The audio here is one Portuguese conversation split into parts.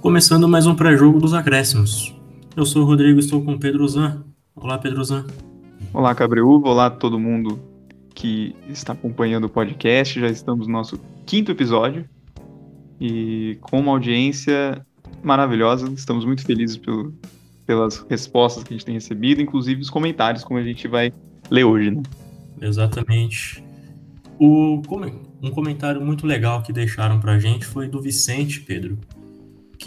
Começando mais um pré-jogo dos acréscimos. Eu sou o Rodrigo, estou com o Pedro Zan. Olá, Pedro Zan. Olá, Cabreúva. Olá, todo mundo que está acompanhando o podcast. Já estamos no nosso quinto episódio e com uma audiência maravilhosa. Estamos muito felizes pelo, pelas respostas que a gente tem recebido, inclusive os comentários, como a gente vai ler hoje, né? Exatamente. O, um comentário muito legal que deixaram pra gente foi do Vicente, Pedro,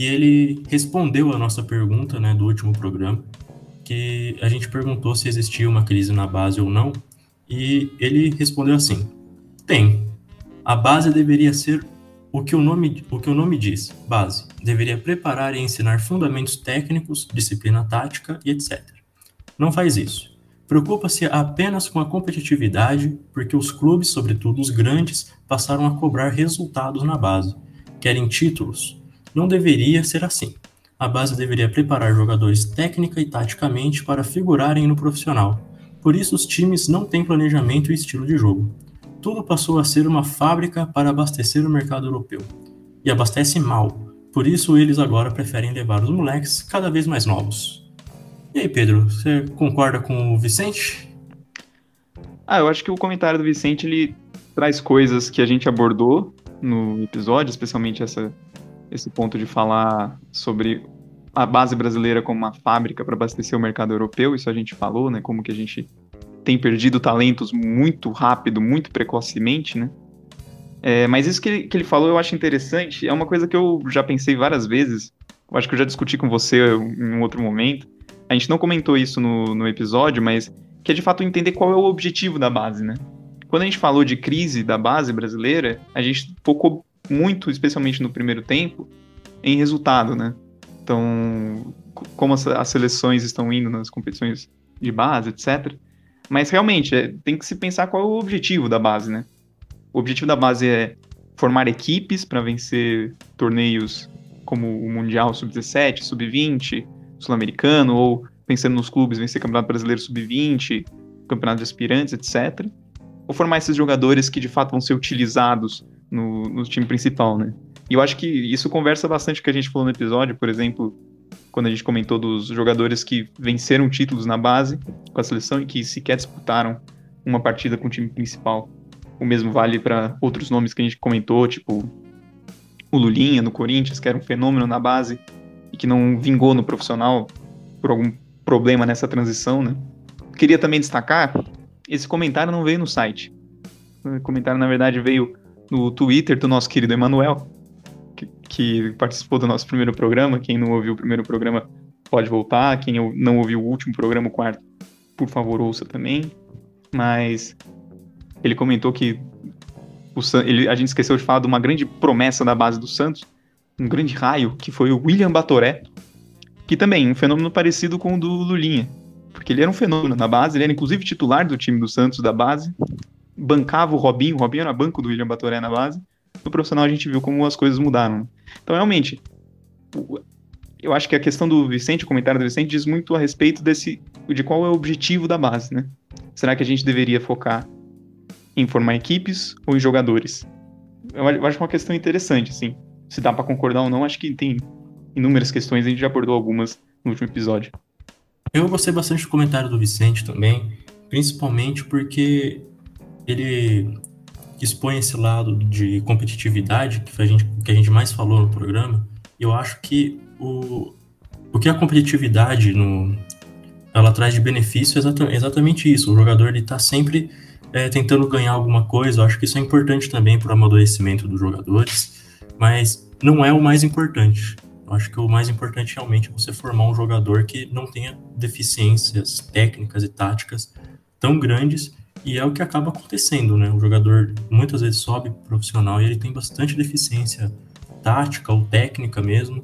que ele respondeu a nossa pergunta né, do último programa, que a gente perguntou se existia uma crise na base ou não, e ele respondeu assim: tem. A base deveria ser o que o nome, o que o nome diz, base. Deveria preparar e ensinar fundamentos técnicos, disciplina tática e etc. Não faz isso. Preocupa-se apenas com a competitividade, porque os clubes, sobretudo os grandes, passaram a cobrar resultados na base. Querem títulos, não deveria ser assim. A base deveria preparar jogadores técnica e taticamente para figurarem no profissional. Por isso, os times não têm planejamento e estilo de jogo. Tudo passou a ser uma fábrica para abastecer o mercado europeu. E abastece mal. Por isso, eles agora preferem levar os moleques cada vez mais novos. E aí, Pedro, você concorda com o Vicente? Ah, eu acho que o comentário do Vicente ele traz coisas que a gente abordou no episódio, especialmente essa esse ponto de falar sobre a base brasileira como uma fábrica para abastecer o mercado europeu, isso a gente falou, né? Como que a gente tem perdido talentos muito rápido, muito precocemente, né? É, mas isso que ele, que ele falou eu acho interessante, é uma coisa que eu já pensei várias vezes, eu acho que eu já discuti com você em um outro momento. A gente não comentou isso no, no episódio, mas que é de fato entender qual é o objetivo da base, né? Quando a gente falou de crise da base brasileira, a gente focou muito, especialmente no primeiro tempo, em resultado, né? Então, como as, as seleções estão indo nas competições de base, etc. Mas realmente, é, tem que se pensar qual é o objetivo da base, né? O objetivo da base é formar equipes para vencer torneios como o Mundial Sub-17, Sub-20, Sul-Americano, ou pensando nos clubes, vencer Campeonato Brasileiro Sub-20, Campeonato de Aspirantes, etc. Ou formar esses jogadores que de fato vão ser utilizados no, no time principal, né? E eu acho que isso conversa bastante com o que a gente falou no episódio, por exemplo, quando a gente comentou dos jogadores que venceram títulos na base com a seleção e que sequer disputaram uma partida com o time principal. O mesmo vale para outros nomes que a gente comentou, tipo o Lulinha no Corinthians, que era um fenômeno na base e que não vingou no profissional por algum problema nessa transição, né? Queria também destacar, esse comentário não veio no site. O comentário, na verdade, veio no Twitter do nosso querido Emanuel, que, que, participou do nosso primeiro programa. Quem não ouviu o primeiro programa pode voltar. Quem não ouviu o último programa, o quarto, por favor, ouça também. Mas ele comentou que o, ele, a gente esqueceu de falar de uma grande promessa da base do Santos, um grande raio, que foi o William Batoré, que também um fenômeno parecido com o do Lulinha, porque ele era um fenômeno na base, ele era inclusive titular do time do Santos da base, bancava o Robinho, o Robinho era banco do William Batoré na base. No profissional a gente viu como as coisas mudaram. Então, realmente, eu acho que a questão do Vicente, o comentário do Vicente, diz muito a respeito desse, de qual é o objetivo da base, né? Será que a gente deveria focar em formar equipes ou em jogadores? Eu acho uma questão interessante, assim. Se dá para concordar ou não, acho que tem inúmeras questões, a gente já abordou algumas no último episódio. Eu gostei bastante do comentário do Vicente também, principalmente porque ele expõe esse lado de competitividade que a gente, que a gente mais falou no programa. E eu acho que o, o que a competitividade no, ela traz de benefício é exatamente, isso. O jogador está sempre é, tentando ganhar alguma coisa. Eu acho que isso é importante também para o amadurecimento dos jogadores, mas não é o mais importante. Eu acho que o mais importante realmente é você formar um jogador que não tenha deficiências técnicas e táticas tão grandes e é o que acaba acontecendo, né? O jogador muitas vezes sobe profissional e ele tem bastante deficiência tática ou técnica mesmo,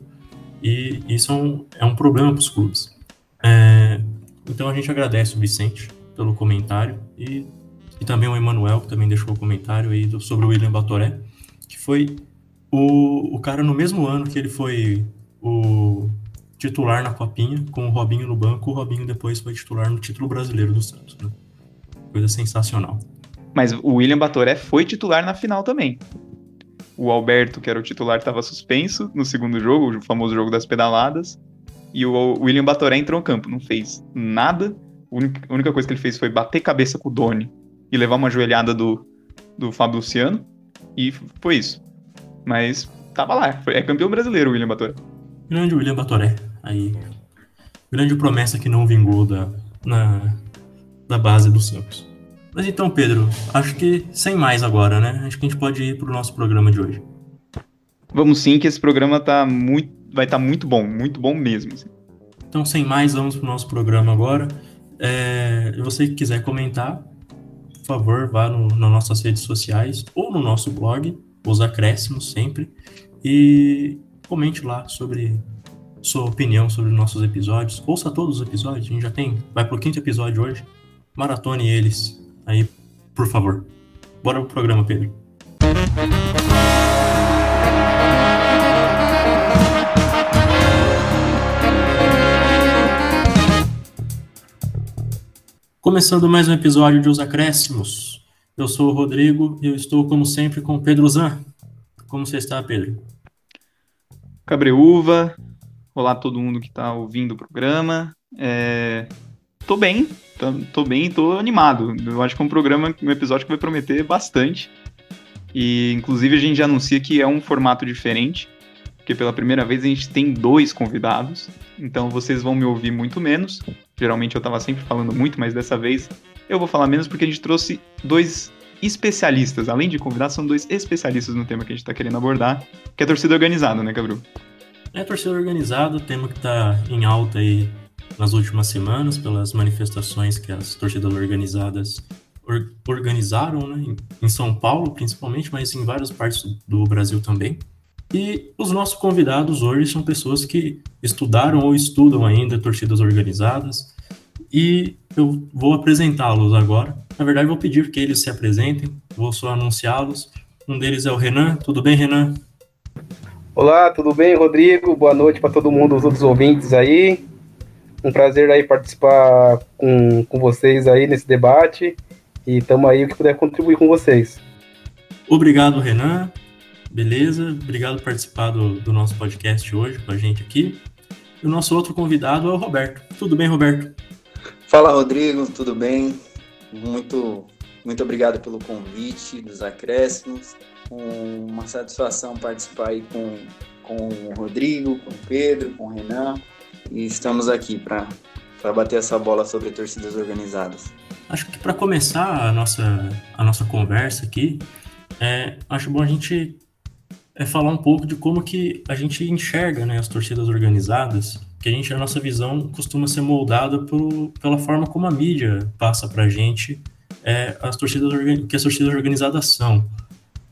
e isso é um, é um problema para os clubes. É, então a gente agradece o Vicente pelo comentário e, e também o Emanuel, que também deixou o comentário aí do, sobre o William Batoré, que foi o, o cara no mesmo ano que ele foi o titular na Copinha, com o Robinho no banco, o Robinho depois foi titular no título brasileiro do Santos. Né? Coisa sensacional. Mas o William Batoré foi titular na final também. o Alberto, que era o titular, estava suspenso no segundo jogo, o famoso jogo das pedaladas. E o William Batoré entrou no campo, não fez nada. A única coisa que ele fez foi bater cabeça com o Doni e levar uma joelhada do, do Fábio Luciano. E foi isso. Mas tava lá. Foi, é campeão brasileiro o William Batoré. Grande William Batoré. Aí. Grande promessa que não vingou da, na, da base do Santos. Mas então, Pedro, acho que sem mais agora, né? Acho que a gente pode ir pro nosso programa de hoje. Vamos sim, que esse programa tá muito, vai estar tá muito bom, muito bom mesmo. Assim. Então, sem mais, vamos pro nosso programa agora. É, você que quiser comentar, por favor, vá no, nas nossas redes sociais ou no nosso blog, os acréscimos sempre, e comente lá sobre sua opinião sobre os nossos episódios. Ouça todos os episódios, a gente já tem, vai pro quinto episódio hoje. Maratone eles aí, por favor. Bora pro programa, Pedro. Começando mais um episódio de Os Acréscimos. Eu sou o Rodrigo e eu estou, como sempre, com o Pedro Zan. Como você está, Pedro? Cabreúva. Olá todo mundo que está ouvindo o programa. É... Tô bem, tô, bem, tô animado. Eu acho que é um programa, um episódio que vai prometer bastante. E, inclusive, a gente já anuncia que é um formato diferente, porque pela primeira vez a gente tem dois convidados. Então vocês vão me ouvir muito menos. Geralmente eu estava sempre falando muito, mas dessa vez eu vou falar menos porque a gente trouxe dois especialistas. Além de convidados, são dois especialistas no tema que a gente está querendo abordar, que é a torcida organizada, né, Gabriel? É torcida organizada, tema que está em alta aí nas últimas semanas pelas manifestações que as torcidas organizadas or organizaram, né, em São Paulo principalmente, mas em várias partes do Brasil também. E os nossos convidados hoje são pessoas que estudaram ou estudam ainda torcidas organizadas. E eu vou apresentá-los agora. Na verdade, vou pedir que eles se apresentem, vou só anunciá-los. Um deles é o Renan. Tudo bem, Renan? Olá, tudo bem, Rodrigo? Boa noite para todo mundo, os outros ouvintes aí. Um prazer aí participar com, com vocês aí nesse debate. E estamos aí o que puder contribuir com vocês. Obrigado, Renan. Beleza? Obrigado por participar do, do nosso podcast hoje com a gente aqui. E o nosso outro convidado é o Roberto. Tudo bem, Roberto? Fala, Rodrigo. Tudo bem? Muito, muito obrigado pelo convite dos acréscimos. Uma satisfação participar aí com, com o Rodrigo, com o Pedro, com o Renan. E estamos aqui para bater essa bola sobre torcidas organizadas. Acho que para começar a nossa, a nossa conversa aqui, é, acho bom a gente é falar um pouco de como que a gente enxerga né, as torcidas organizadas, que a gente, a nossa visão costuma ser moldada por, pela forma como a mídia passa para a gente é, as torcidas que as torcidas organizadas são.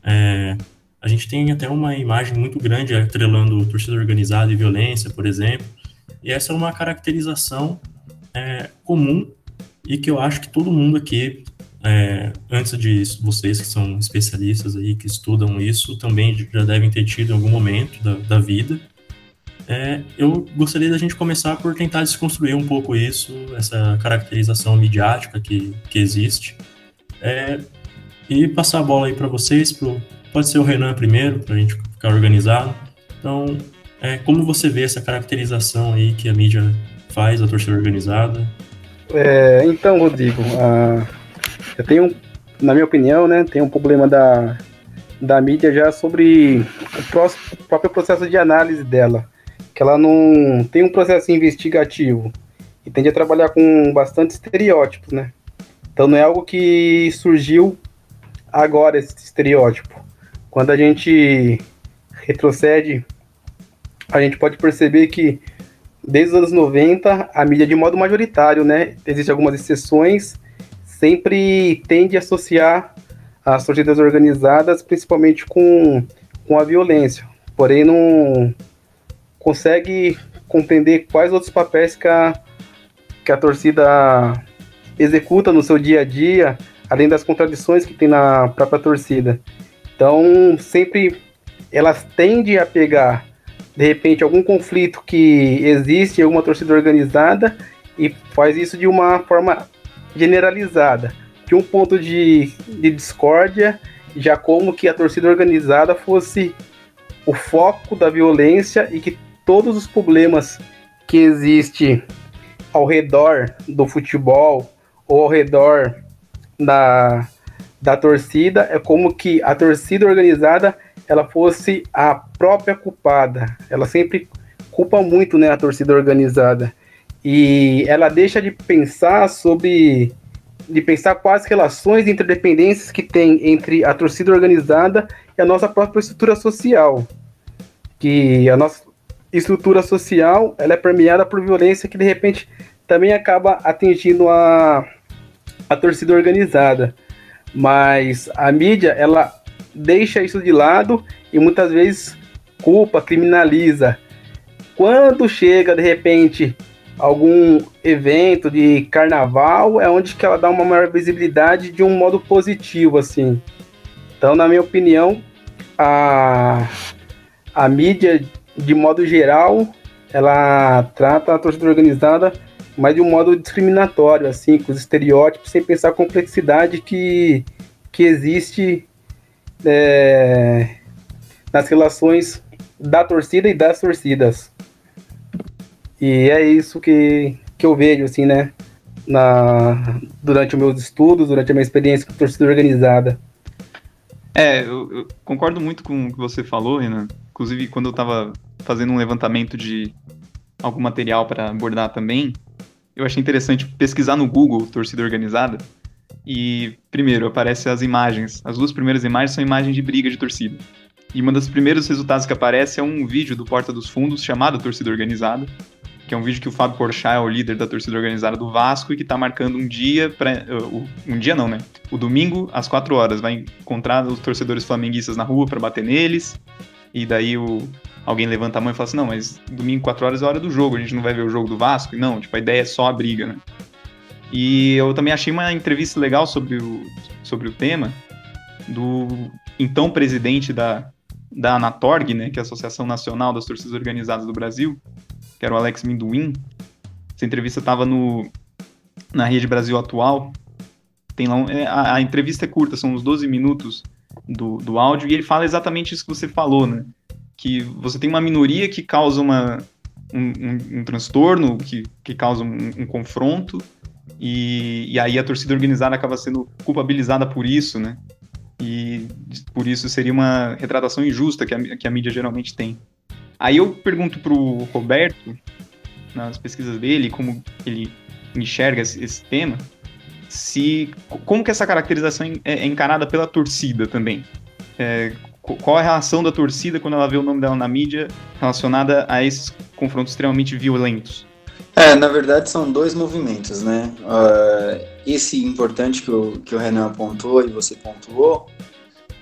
É, a gente tem até uma imagem muito grande atrelando torcida organizada e violência, por exemplo, e essa é uma caracterização é, comum e que eu acho que todo mundo aqui é, antes de vocês que são especialistas aí, que estudam isso, também já devem ter tido em algum momento da, da vida. É, eu gostaria da gente começar por tentar desconstruir um pouco isso, essa caracterização midiática que, que existe, é, e passar a bola aí para vocês, pro, pode ser o Renan primeiro, para a gente ficar organizado. Então, é, como você vê essa caracterização aí que a mídia faz, a torcida organizada? É, então, Rodrigo, a, eu tenho, na minha opinião, né, tem um problema da, da mídia já sobre o próprio processo de análise dela, que ela não tem um processo investigativo e tende a trabalhar com bastante estereótipos, né? Então não é algo que surgiu agora esse estereótipo. Quando a gente retrocede, a gente pode perceber que desde os anos 90 a mídia de modo majoritário, né? Existem algumas exceções, sempre tende a associar as torcidas organizadas principalmente com, com a violência, porém não consegue compreender quais outros papéis que a, que a torcida executa no seu dia a dia, além das contradições que tem na própria torcida. Então, sempre elas tendem a pegar, de repente, algum conflito que existe em alguma torcida organizada e faz isso de uma forma generalizada, de um ponto de, de discórdia já como que a torcida organizada fosse o foco da violência e que todos os problemas que existem ao redor do futebol ou ao redor da, da torcida é como que a torcida organizada ela fosse a própria culpada. Ela sempre culpa muito né, a torcida organizada. E ela deixa de pensar sobre. de pensar quais relações e interdependências que tem entre a torcida organizada e a nossa própria estrutura social. Que a nossa estrutura social ela é permeada por violência que de repente também acaba atingindo a, a torcida organizada. Mas a mídia, ela deixa isso de lado e muitas vezes culpa, criminaliza. Quando chega, de repente, algum evento de carnaval, é onde que ela dá uma maior visibilidade de um modo positivo, assim. Então, na minha opinião, a, a mídia, de modo geral, ela trata a torcida organizada mas de um modo discriminatório, assim, com os estereótipos, sem pensar a complexidade que, que existe é, nas relações da torcida e das torcidas. E é isso que, que eu vejo, assim, né, na, durante os meus estudos, durante a minha experiência com torcida organizada. É, eu, eu concordo muito com o que você falou, Renan. Inclusive, quando eu estava fazendo um levantamento de algum material para abordar também, eu achei interessante pesquisar no Google torcida organizada. E, primeiro, aparecem as imagens. As duas primeiras imagens são imagens de briga de torcida. E uma dos primeiros resultados que aparece é um vídeo do Porta dos Fundos chamado Torcida Organizada, que é um vídeo que o Fábio Porchat é o líder da torcida organizada do Vasco e que está marcando um dia para uh, um dia não, né? O domingo às 4 horas vai encontrar os torcedores flamenguistas na rua para bater neles. E daí o alguém levanta a mão e fala assim, não, mas domingo 4 horas é hora do jogo, a gente não vai ver o jogo do Vasco? Não, tipo, a ideia é só a briga, né? E eu também achei uma entrevista legal sobre o, sobre o tema do então presidente da, da Anatorg, né, que é a Associação Nacional das Torcidas Organizadas do Brasil, que era o Alex Minduim. Essa entrevista estava no na Rede Brasil Atual. Tem lá um, é, a, a, entrevista é curta, são uns 12 minutos do, do áudio, e ele fala exatamente isso que você falou, né? que você tem uma minoria que causa uma, um, um, um transtorno, que, que causa um, confronto, e, e, aí a torcida organizada acaba sendo culpabilizada por isso, né? E por isso seria uma retratação injusta que a, que a mídia geralmente tem. Aí eu pergunto pro Roberto, nas pesquisas dele, como ele enxerga esse, esse tema, se como que essa caracterização é, é encarada pela torcida também. É, qual a reação da torcida quando ela vê o nome dela na mídia relacionada a esses confrontos extremamente violentos? É, na verdade são dois movimentos, né? Uh, esse importante que o, que o Renan apontou e você pontuou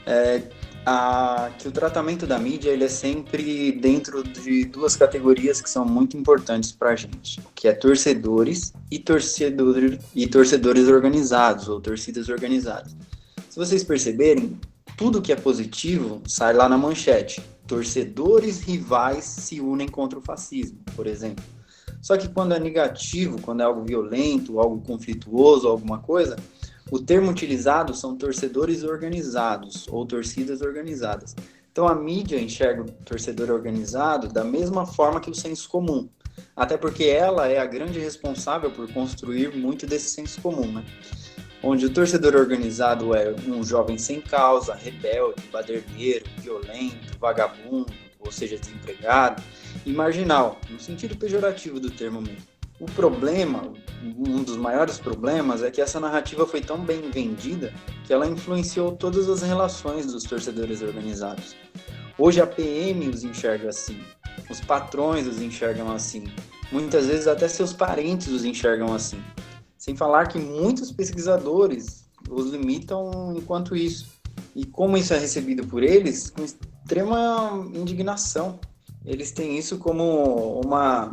é a, que o tratamento da mídia ele é sempre dentro de duas categorias que são muito importantes para a gente, que é torcedores e, torcedor, e torcedores organizados ou torcidas organizadas. Se vocês perceberem, tudo que é positivo sai lá na manchete. Torcedores rivais se unem contra o fascismo, por exemplo. Só que quando é negativo, quando é algo violento, algo conflituoso, alguma coisa, o termo utilizado são torcedores organizados ou torcidas organizadas. Então a mídia enxerga o torcedor organizado da mesma forma que o senso comum. Até porque ela é a grande responsável por construir muito desse senso comum, né? onde o torcedor organizado é um jovem sem causa, rebelde, baderneiro, violento, vagabundo, ou seja, desempregado, e marginal, no sentido pejorativo do termo mesmo. O problema, um dos maiores problemas, é que essa narrativa foi tão bem vendida que ela influenciou todas as relações dos torcedores organizados. Hoje a PM os enxerga assim, os patrões os enxergam assim, muitas vezes até seus parentes os enxergam assim. Sem falar que muitos pesquisadores os limitam enquanto isso. E como isso é recebido por eles, extrema indignação. Eles têm isso como uma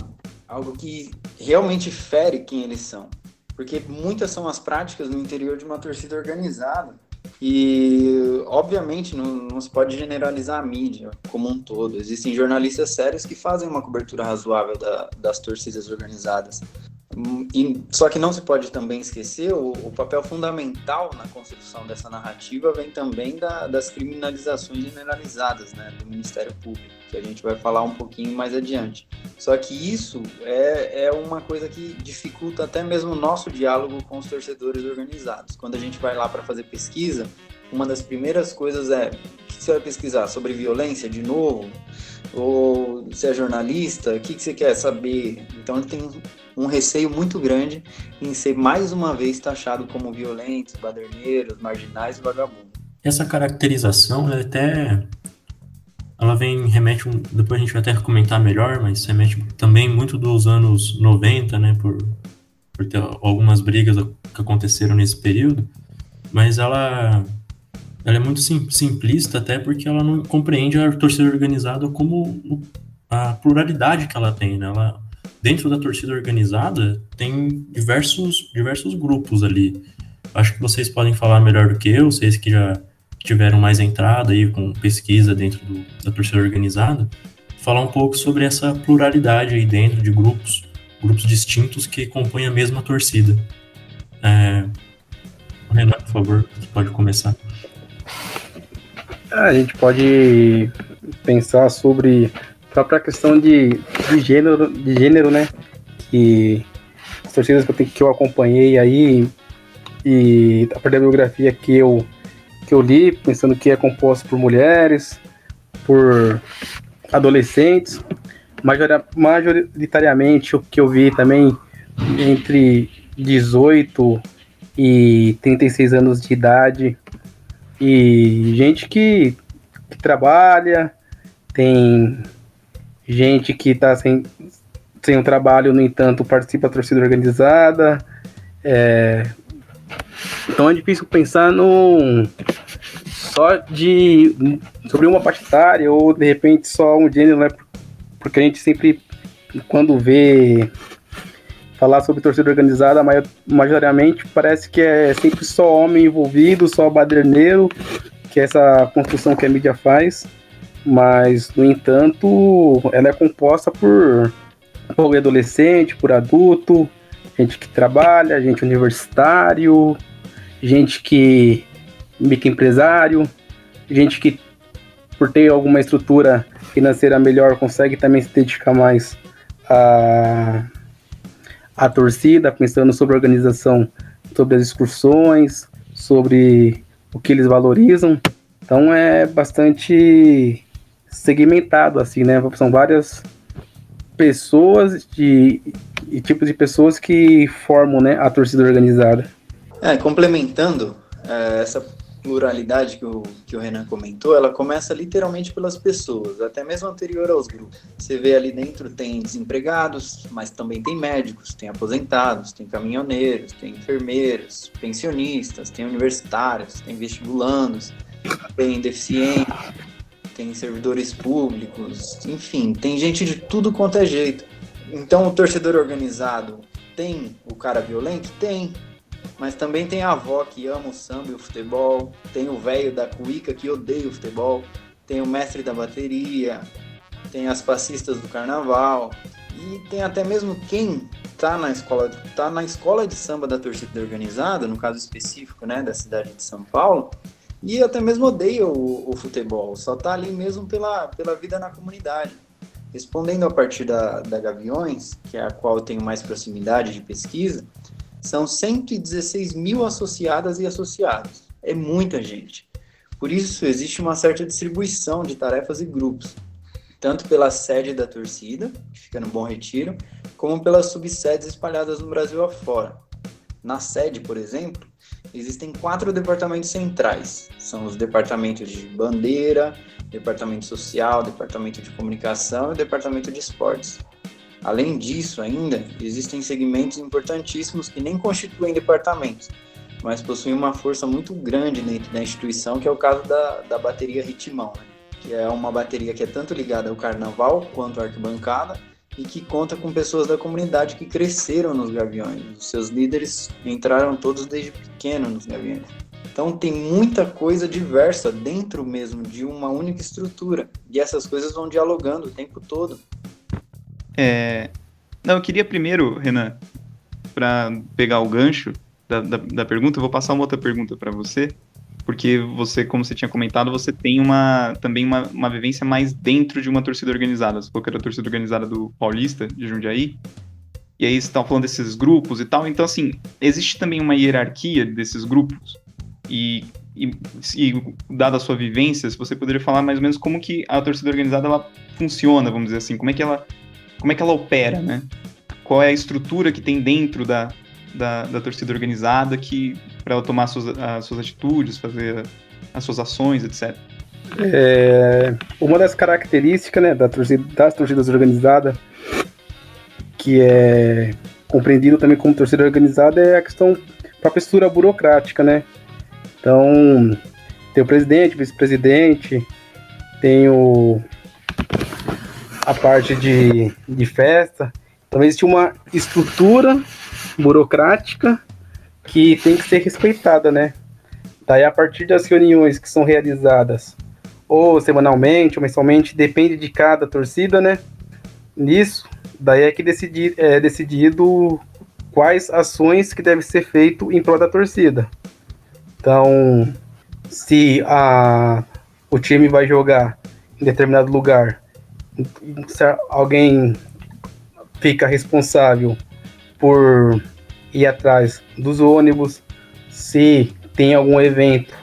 algo que realmente fere quem eles são. Porque muitas são as práticas no interior de uma torcida organizada. E, obviamente, não, não, se pode generalizar a mídia como um todo. Existem jornalistas sérios que fazem uma cobertura razoável da, das torcidas organizadas. E, só que não se pode também esquecer o, o, papel fundamental na construção dessa narrativa vem também da, das criminalizações generalizadas né, do Ministério Público, que a gente vai falar um pouquinho mais adiante. Só que isso é, é uma coisa que dificulta até mesmo o nosso diálogo com os torcedores organizados. Quando a gente vai lá para fazer pesquisa, uma das primeiras coisas é: o que você vai pesquisar? Sobre violência de novo? Ou você é jornalista? O que você quer saber? Então tem um receio muito grande em ser mais uma vez taxado como violentos, baderneiros, marginais e vagabundos. Essa caracterização é até ela vem remete depois a gente vai até comentar melhor, mas remete também muito dos anos 90, né, por, por ter algumas brigas que aconteceram nesse período, mas ela ela é muito sim, simplista até porque ela não compreende a torcida organizada como a pluralidade que ela tem, né? Ela dentro da torcida organizada tem diversos, diversos grupos ali. Acho que vocês podem falar melhor do que eu, vocês que já tiveram mais entrada aí com pesquisa dentro do, da torcida organizada, falar um pouco sobre essa pluralidade aí dentro de grupos, grupos distintos que compõem a mesma torcida. É... Renan, por favor, você pode começar. A gente pode pensar sobre própria questão de, de gênero, de gênero, né? Que as torcidas que eu, que eu acompanhei aí e a partir da biografia que eu que eu li, pensando que é composto por mulheres, por adolescentes, majoritariamente o que eu vi também entre 18 e 36 anos de idade e gente que, que trabalha, tem gente que está sem, sem um trabalho, no entanto, participa da torcida organizada. É... Então é difícil pensar no só de sobre uma partidária ou de repente só um gênero, né? Porque a gente sempre, quando vê falar sobre torcida organizada, majoritariamente parece que é sempre só homem envolvido, só baderneiro, que é essa construção que a mídia faz mas no entanto ela é composta por, por adolescente, por adulto, gente que trabalha, gente universitário, gente que microempresário, gente que por ter alguma estrutura financeira melhor consegue também se dedicar mais à, à torcida, pensando sobre a organização, sobre as excursões, sobre o que eles valorizam. Então é bastante segmentado, assim, né? São várias pessoas de, e tipos de pessoas que formam né, a torcida organizada. É, complementando é, essa pluralidade que o, que o Renan comentou, ela começa literalmente pelas pessoas, até mesmo anterior aos grupos. Você vê ali dentro tem desempregados, mas também tem médicos, tem aposentados, tem caminhoneiros, tem enfermeiros, pensionistas, tem universitários, tem vestibulandos, tem deficientes, tem servidores públicos, enfim, tem gente de tudo quanto é jeito. Então o torcedor organizado tem o cara violento? Tem. Mas também tem a avó que ama o samba e o futebol, tem o velho da cuíca que odeia o futebol, tem o mestre da bateria, tem as passistas do carnaval, e tem até mesmo quem tá na escola, tá na escola de samba da torcida organizada, no caso específico, né, da cidade de São Paulo, e até mesmo odeia o, o, futebol, só tá ali mesmo pela, pela vida na comunidade. Respondendo a partir da, da Gaviões, que é a qual eu tenho mais proximidade de pesquisa, são 116 mil associadas e associados. É muita gente. Por isso, existe uma certa distribuição de tarefas e grupos, tanto pela sede da torcida, que fica no Bom Retiro, como pelas subsedes espalhadas no Brasil afora. Na sede, por exemplo, existem quatro departamentos centrais. São os departamentos de bandeira, departamento social, departamento de comunicação e departamento de esportes. Além disso, ainda existem segmentos importantíssimos que nem constituem departamentos, mas possuem uma força muito grande dentro da instituição, que é o caso da, da bateria Ritmão, né? que é uma bateria que é tanto ligada ao carnaval quanto à arquibancada e que conta com pessoas da comunidade que cresceram nos Gaviões. Os seus líderes entraram todos desde pequeno nos Gaviões. Então tem muita coisa diversa dentro mesmo de uma única estrutura. E essas coisas vão dialogando o tempo todo. É... Não, eu queria primeiro, Renan, para pegar o gancho da, da, da, pergunta, eu vou passar uma outra pergunta para você, porque você, como você tinha comentado, você tem uma também uma, uma vivência mais dentro de uma torcida organizada. Você falou que era a torcida organizada do Paulista, de Jundiaí, e aí você estava falando desses grupos e tal. Então, assim, existe também uma hierarquia desses grupos? E, e, e dada a sua vivência, você poderia falar mais ou menos como que a torcida organizada ela funciona, vamos dizer assim, como é que ela, como é que ela opera, né? Qual é a estrutura que tem dentro da, da, da torcida organizada que para ela tomar as suas, as suas atitudes, fazer as suas ações, etc. É, uma das características né, da torcida, das torcidas organizadas, que é compreendido também como torcida organizada, é a questão da estrutura burocrática, né? Então, tem o presidente, vice-presidente, tem o, a parte de, de festa. Então, existe uma estrutura burocrática que tem que ser respeitada, né? Daí, a partir das reuniões que são realizadas ou semanalmente ou mensalmente, depende de cada torcida, né? Nisso, daí é que decidi, é decidido quais ações que devem ser feitas em prol da torcida. Então, se a, o time vai jogar em determinado lugar, se alguém fica responsável por ir atrás dos ônibus, se tem algum evento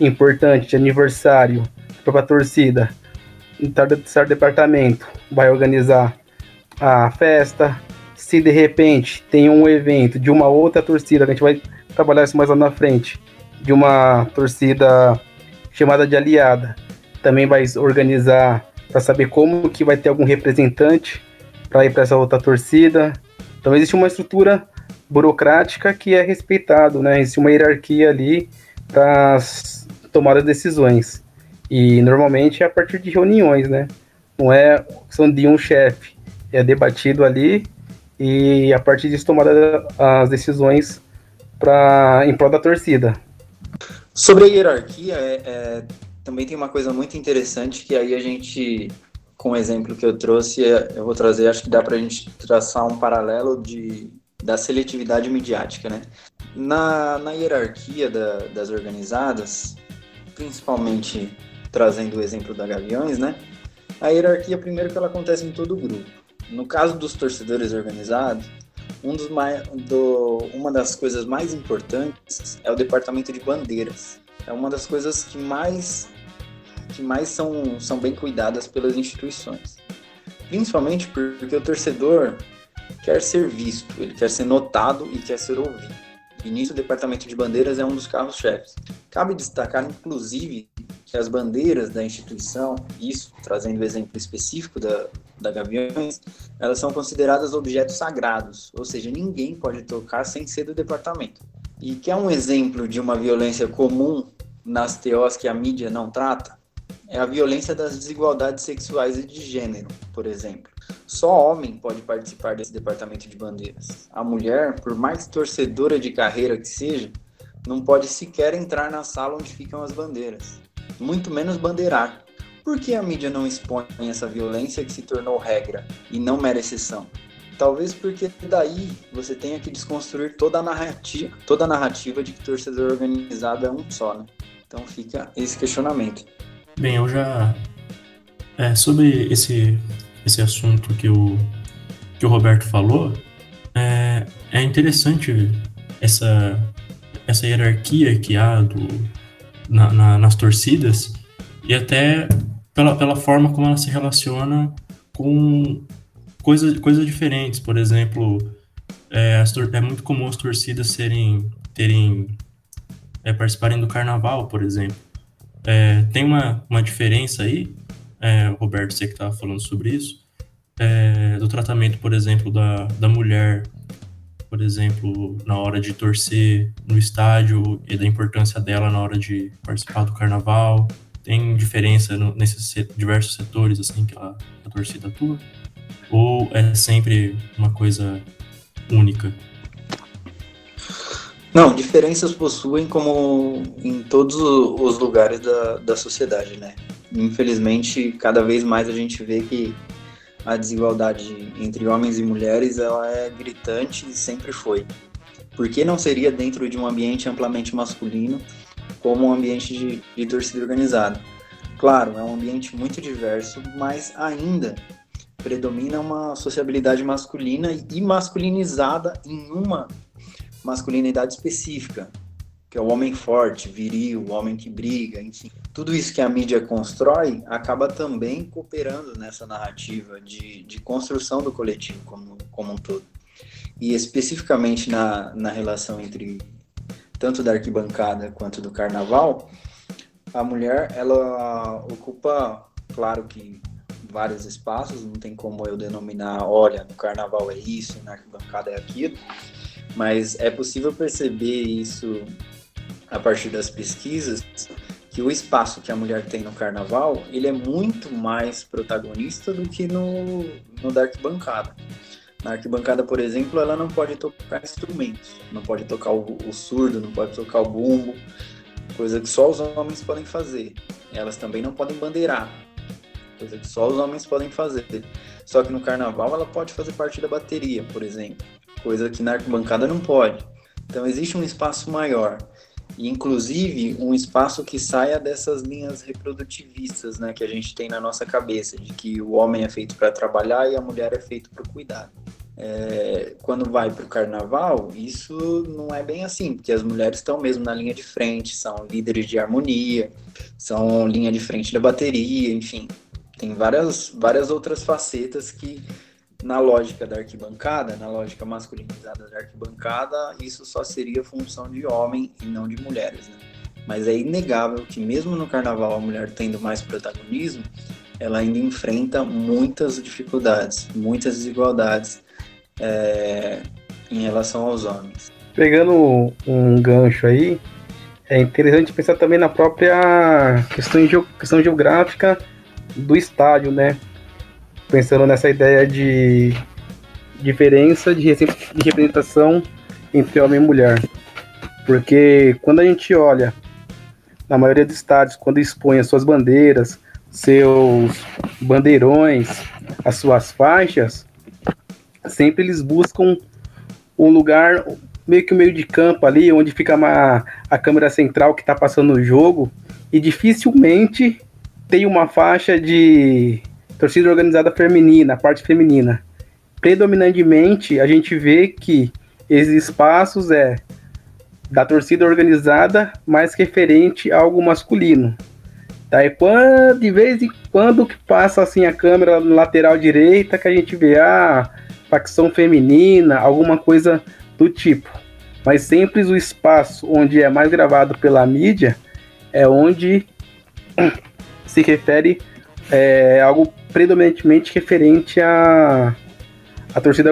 importante aniversário para a torcida, certo departamento vai organizar a festa. Se de repente tem um evento de uma outra torcida, a gente vai trabalhar isso mais lá na frente, de uma torcida chamada de aliada, também vai organizar para saber como que vai ter algum representante para ir para essa outra torcida. Então existe uma estrutura burocrática que é respeitado, né? Existe uma hierarquia ali para tomar as decisões. E normalmente é a partir de reuniões, né? Não é questão de um chefe, é debatido ali e a partir disso tomar as decisões para em prol da torcida. Sobre a hierarquia, é, é, também tem uma coisa muito interessante que aí a gente, com o exemplo que eu trouxe, eu vou trazer, acho que dá para a gente traçar um paralelo de, da seletividade midiática, né? Na, na hierarquia da, das organizadas, principalmente trazendo o exemplo da Gaviões, né? A hierarquia, primeiro, que ela acontece em todo o grupo. No caso dos torcedores organizados, um dos mais, do, uma das coisas mais importantes é o departamento de bandeiras. É uma das coisas que mais, que mais são, são bem cuidadas pelas instituições. Principalmente porque o torcedor quer ser visto, ele quer ser notado e quer ser ouvido. E nisso o departamento de bandeiras é um dos carros-chefes. Cabe destacar, inclusive, que as bandeiras da instituição, isso trazendo o exemplo específico da, da Gaviões, elas são consideradas objetos sagrados, ou seja, ninguém pode tocar sem ser do departamento. E que é um exemplo de uma violência comum nas TOs que a mídia não trata? É a violência das desigualdades sexuais e de gênero, por exemplo. Só homem pode participar desse departamento de bandeiras. A mulher, por mais torcedora de carreira que seja, não pode sequer entrar na sala onde ficam as bandeiras, muito menos bandeirar. Por que a mídia não expõe essa violência que se tornou regra e não mera exceção? Talvez porque daí você tenha que desconstruir toda a narrativa, toda a narrativa de que torcedor organizado é um só, né? Então fica esse questionamento. Bem, eu já é, sobre esse esse assunto que o que o Roberto falou, é, é interessante essa essa hierarquia que há do, na, na, nas torcidas e até pela, pela forma como ela se relaciona com coisas, coisas diferentes. Por exemplo, é, é muito comum as torcidas serem, terem, é, participarem do carnaval, por exemplo. É, tem uma, uma diferença aí, é, Roberto, você que estava falando sobre isso, é, do tratamento, por exemplo, da, da mulher, por exemplo, na hora de torcer no estádio e da importância dela na hora de participar do carnaval tem diferença no, nesses diversos setores assim que a, a torcida atua? Ou é sempre uma coisa única? Não, diferenças possuem como em todos os lugares da, da sociedade, né? Infelizmente, cada vez mais a gente vê que a desigualdade entre homens e mulheres ela é gritante e sempre foi. Por que não seria dentro de um ambiente amplamente masculino, como um ambiente de, de torcida organizada? Claro, é um ambiente muito diverso, mas ainda predomina uma sociabilidade masculina e masculinizada em uma masculinidade específica, que é o homem forte, viril, o homem que briga, enfim. Tudo isso que a mídia constrói acaba também cooperando nessa narrativa de, de construção do coletivo como, como um todo. E especificamente na, na relação entre tanto da arquibancada quanto do carnaval, a mulher, ela ocupa, claro que vários espaços, não tem como eu denominar, olha, no carnaval é isso, na arquibancada é aquilo, mas é possível perceber isso a partir das pesquisas que o espaço que a mulher tem no carnaval ele é muito mais protagonista do que no, no da arquibancada. Na arquibancada, por exemplo, ela não pode tocar instrumentos, não pode tocar o, o surdo, não pode tocar o bumbo, coisa que só os homens podem fazer. Elas também não podem bandeirar, coisa que só os homens podem fazer. Só que no carnaval ela pode fazer parte da bateria, por exemplo, coisa que na arquibancada não pode. Então existe um espaço maior e inclusive um espaço que saia dessas linhas reprodutivistas, né, que a gente tem na nossa cabeça, de que o homem é feito para trabalhar e a mulher é feito para cuidar. É, quando vai para o carnaval, isso não é bem assim, porque as mulheres estão mesmo na linha de frente, são líderes de harmonia, são linha de frente da bateria, enfim, tem várias, várias outras facetas que na lógica da arquibancada, na lógica masculinizada da arquibancada, isso só seria função de homem e não de mulheres, né? Mas é inegável que mesmo no carnaval a mulher tendo mais protagonismo, ela ainda enfrenta muitas dificuldades, muitas desigualdades é, em relação aos homens. Pegando um gancho aí, é interessante pensar também na própria questão, questão geográfica do estádio, né? Pensando nessa ideia de diferença de, representação entre homem e mulher. Porque quando a gente olha, na maioria dos estádios, quando expõe as suas bandeiras, seus bandeirões, as suas faixas, sempre eles buscam um lugar meio que o meio de campo ali, onde fica uma, a câmera central que está passando o jogo, e dificilmente tem uma faixa de torcida organizada feminina, parte feminina. Predominantemente, a gente vê que esses espaços é da torcida organizada mais referente a algo masculino. Daí quando, de vez em quando que passa assim a câmera lateral direita que a gente vê a ah, facção feminina, alguma coisa do tipo. Mas sempre o espaço onde é mais gravado pela mídia é onde se refere é, algo predominantemente referente a, a torcida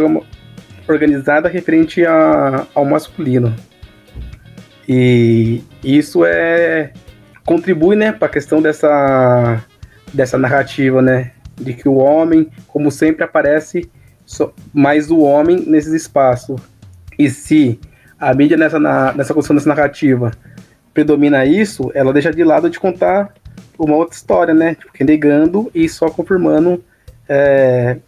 organizada referente a, ao masculino. E isso é contribui, né, para a questão dessa dessa narrativa, né, de que o homem, como sempre aparece mais o homem nesses espaços. E se a mídia nessa na, nessa construção dessa narrativa predomina isso, ela deixa de lado de contar uma outra história, né? Tipo, negando e só confirmando, é,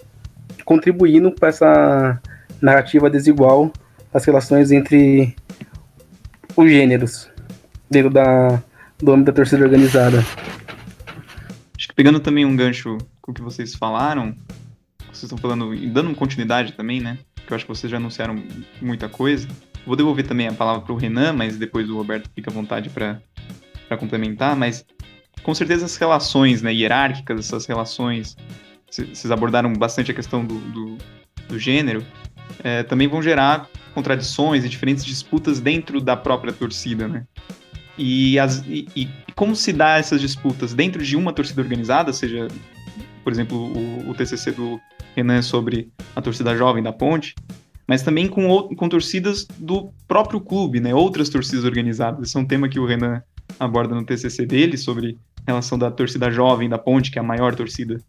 contribuindo para essa narrativa desigual das relações entre os gêneros dentro da, do âmbito da torcida organizada. Acho que pegando também um gancho com o que vocês falaram, vocês estão falando e dando continuidade também, né? Que eu acho que vocês já anunciaram muita coisa. Vou devolver também a palavra para o Renan, mas depois o Roberto fica à vontade para complementar. Mas com certeza as relações né, hierárquicas, essas relações, vocês abordaram bastante a questão do, do, do gênero, é, também vão gerar contradições e diferentes disputas dentro da própria torcida, né? E, as, e, e, como se dá essas disputas dentro de uma torcida organizada, seja, por exemplo, o, o TCC do Renan sobre a torcida jovem da Ponte, mas também com, com torcidas do próprio clube, né? Outras torcidas organizadas. Esse é um tema que o Renan aborda no TCC dele sobre relação da torcida jovem da Ponte, que é a maior torcida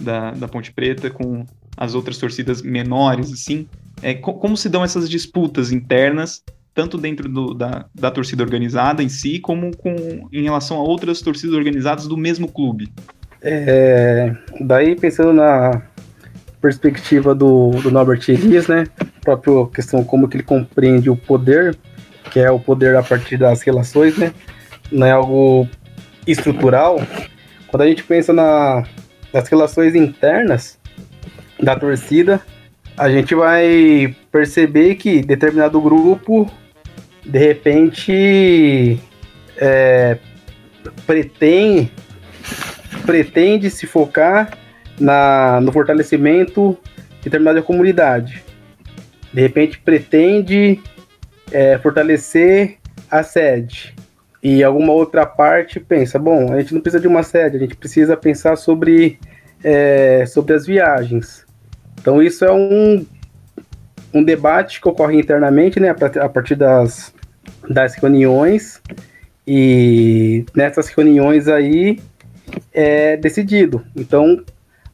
da, da Ponte Preta, com as outras torcidas menores, assim. É, co como se dão essas disputas internas, tanto dentro do, da, da torcida organizada em si, como com, em relação a outras torcidas organizadas do mesmo clube? É, daí, pensando na, perspectiva do, do Norbert Elias, né? A própria questão como que ele compreende o poder, que é o poder a partir das relações, né? Não é algo estrutural. Quando a gente pensa na, nas relações internas da torcida, a gente vai perceber que determinado grupo, de repente, é, pretende, pretende se focar na, no fortalecimento de determinada comunidade. De repente, pretende é, fortalecer a sede. E alguma outra parte pensa, bom, a gente não precisa de uma sede, a gente precisa pensar sobre, é, sobre as viagens. Então isso é um, um debate que ocorre internamente, né, a partir das, das reuniões, e nessas reuniões aí é decidido. Então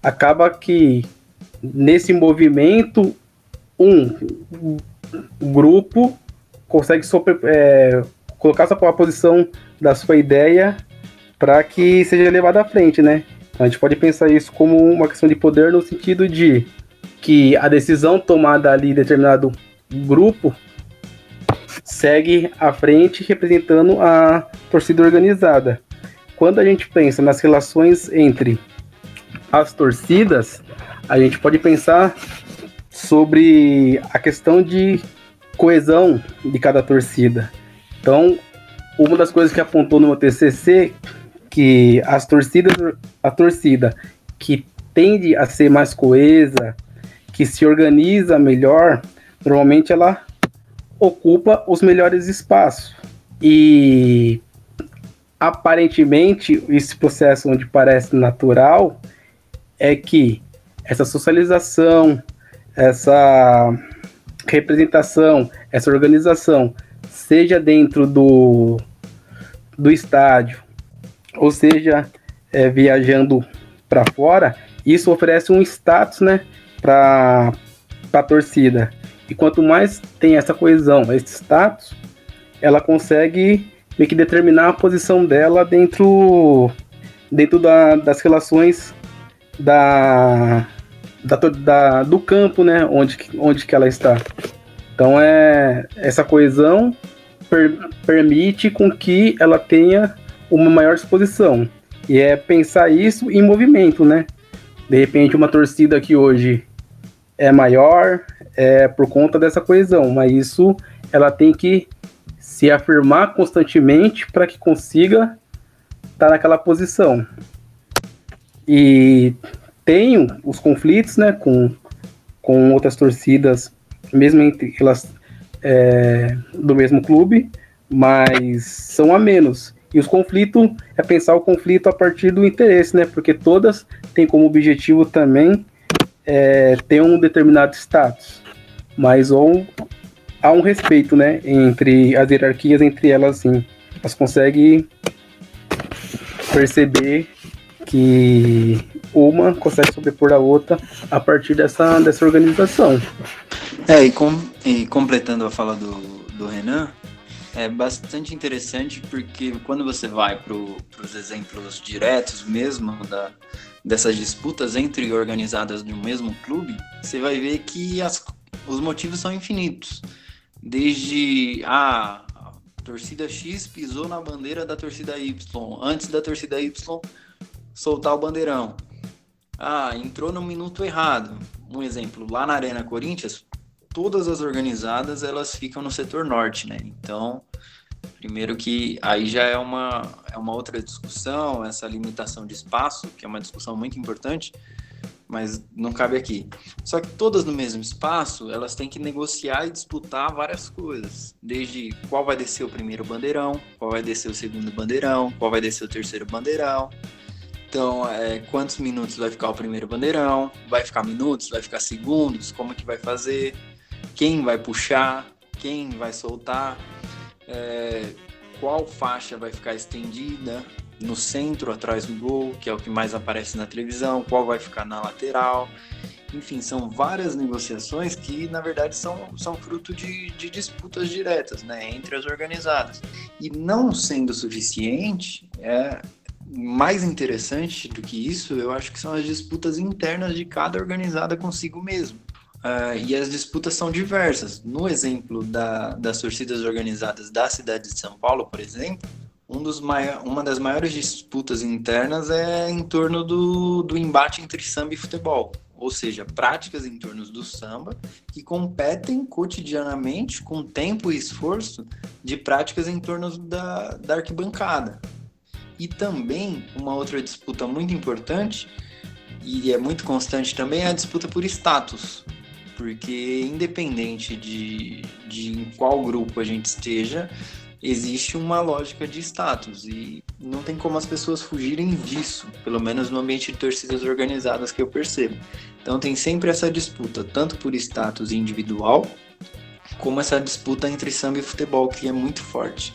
acaba que nesse movimento um grupo consegue sobre, é, colocar sua posição da sua ideia para que seja levada à frente, né? A gente pode pensar isso como uma questão de poder no sentido de que a decisão tomada ali em determinado grupo segue à frente representando a torcida organizada. Quando a gente pensa nas relações entre as torcidas, a gente pode pensar sobre a questão de coesão de cada torcida. Então, uma das coisas que apontou no meu TCC que as torcidas, a torcida que tende a ser mais coesa, que se organiza melhor, normalmente ela ocupa os melhores espaços. E aparentemente esse processo onde parece natural é que essa socialização, essa representação, essa organização, seja dentro do, do estádio, ou seja, é, viajando para fora, isso oferece um status né, para a torcida. E quanto mais tem essa coesão, esse status, ela consegue meio que determinar a posição dela dentro, dentro da, das relações da, da, da, do campo, né, onde, onde que ela está. Então é essa coesão per, permite com que ela tenha uma maior exposição. E é pensar isso em movimento, né? De repente uma torcida que hoje é maior é por conta dessa coesão, mas isso ela tem que se afirmar constantemente para que consiga estar tá naquela posição. E tenho os conflitos, né, com, com outras torcidas, mesmo entre elas é, do mesmo clube, mas são a menos. E os conflitos é pensar o conflito a partir do interesse, né? Porque todas têm como objetivo também é, ter um determinado status, mas ou há um respeito, né? Entre as hierarquias entre elas, assim, elas conseguem perceber que uma consegue sobrepor a outra a partir dessa, dessa organização. É, e, com, e completando a fala do, do Renan, é bastante interessante porque quando você vai para os exemplos diretos mesmo da, dessas disputas entre organizadas de um mesmo clube, você vai ver que as, os motivos são infinitos. Desde ah, a torcida X pisou na bandeira da torcida Y, antes da torcida Y soltar o bandeirão. Ah, entrou no minuto errado. Um exemplo, lá na Arena Corinthians, todas as organizadas elas ficam no setor norte, né? Então, primeiro que aí já é uma, é uma outra discussão, essa limitação de espaço, que é uma discussão muito importante, mas não cabe aqui. Só que todas no mesmo espaço, elas têm que negociar e disputar várias coisas, desde qual vai descer o primeiro bandeirão, qual vai descer o segundo bandeirão, qual vai descer o terceiro bandeirão. Então, é, quantos minutos vai ficar o primeiro bandeirão? Vai ficar minutos? Vai ficar segundos? Como que vai fazer? Quem vai puxar, quem vai soltar, é, qual faixa vai ficar estendida no centro atrás do gol, que é o que mais aparece na televisão, qual vai ficar na lateral. Enfim, são várias negociações que, na verdade, são, são fruto de, de disputas diretas né, entre as organizadas. E não sendo suficiente, é, mais interessante do que isso, eu acho que são as disputas internas de cada organizada consigo mesmo. Uh, e as disputas são diversas. No exemplo da, das torcidas organizadas da cidade de São Paulo, por exemplo, um dos uma das maiores disputas internas é em torno do, do embate entre samba e futebol, ou seja, práticas em torno do samba que competem cotidianamente com tempo e esforço de práticas em torno da, da arquibancada. E também uma outra disputa muito importante e é muito constante também é a disputa por status porque independente de, de em qual grupo a gente esteja, existe uma lógica de status e não tem como as pessoas fugirem disso, pelo menos no ambiente de torcidas organizadas que eu percebo. Então tem sempre essa disputa, tanto por status individual, como essa disputa entre samba e futebol, que é muito forte.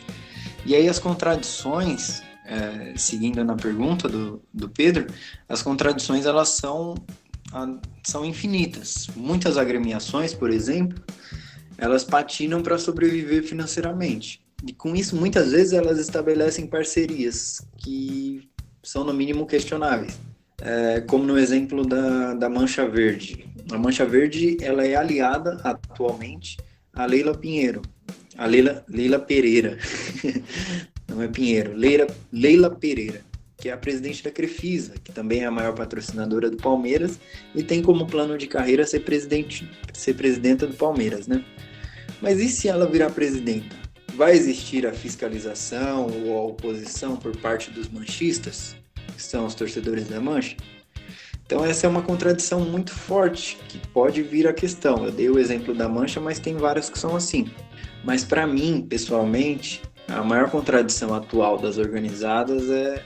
E aí as contradições, é, seguindo na pergunta do, do Pedro, as contradições elas são são infinitas. Muitas agremiações, por exemplo, elas patinam para sobreviver financeiramente. E com isso, muitas vezes, elas estabelecem parcerias que são, no mínimo, questionáveis. É, como no exemplo da, da Mancha Verde. A Mancha Verde ela é aliada atualmente a Leila Pinheiro, a Leila, Leila Pereira. Não é Pinheiro, Leila, Leila Pereira que é a presidente da Crefisa, que também é a maior patrocinadora do Palmeiras e tem como plano de carreira ser presidente, ser presidenta do Palmeiras, né? Mas e se ela virar presidenta? Vai existir a fiscalização ou a oposição por parte dos manchistas, que são os torcedores da Mancha? Então essa é uma contradição muito forte que pode vir a questão. Eu dei o exemplo da Mancha, mas tem várias que são assim. Mas para mim, pessoalmente, a maior contradição atual das organizadas é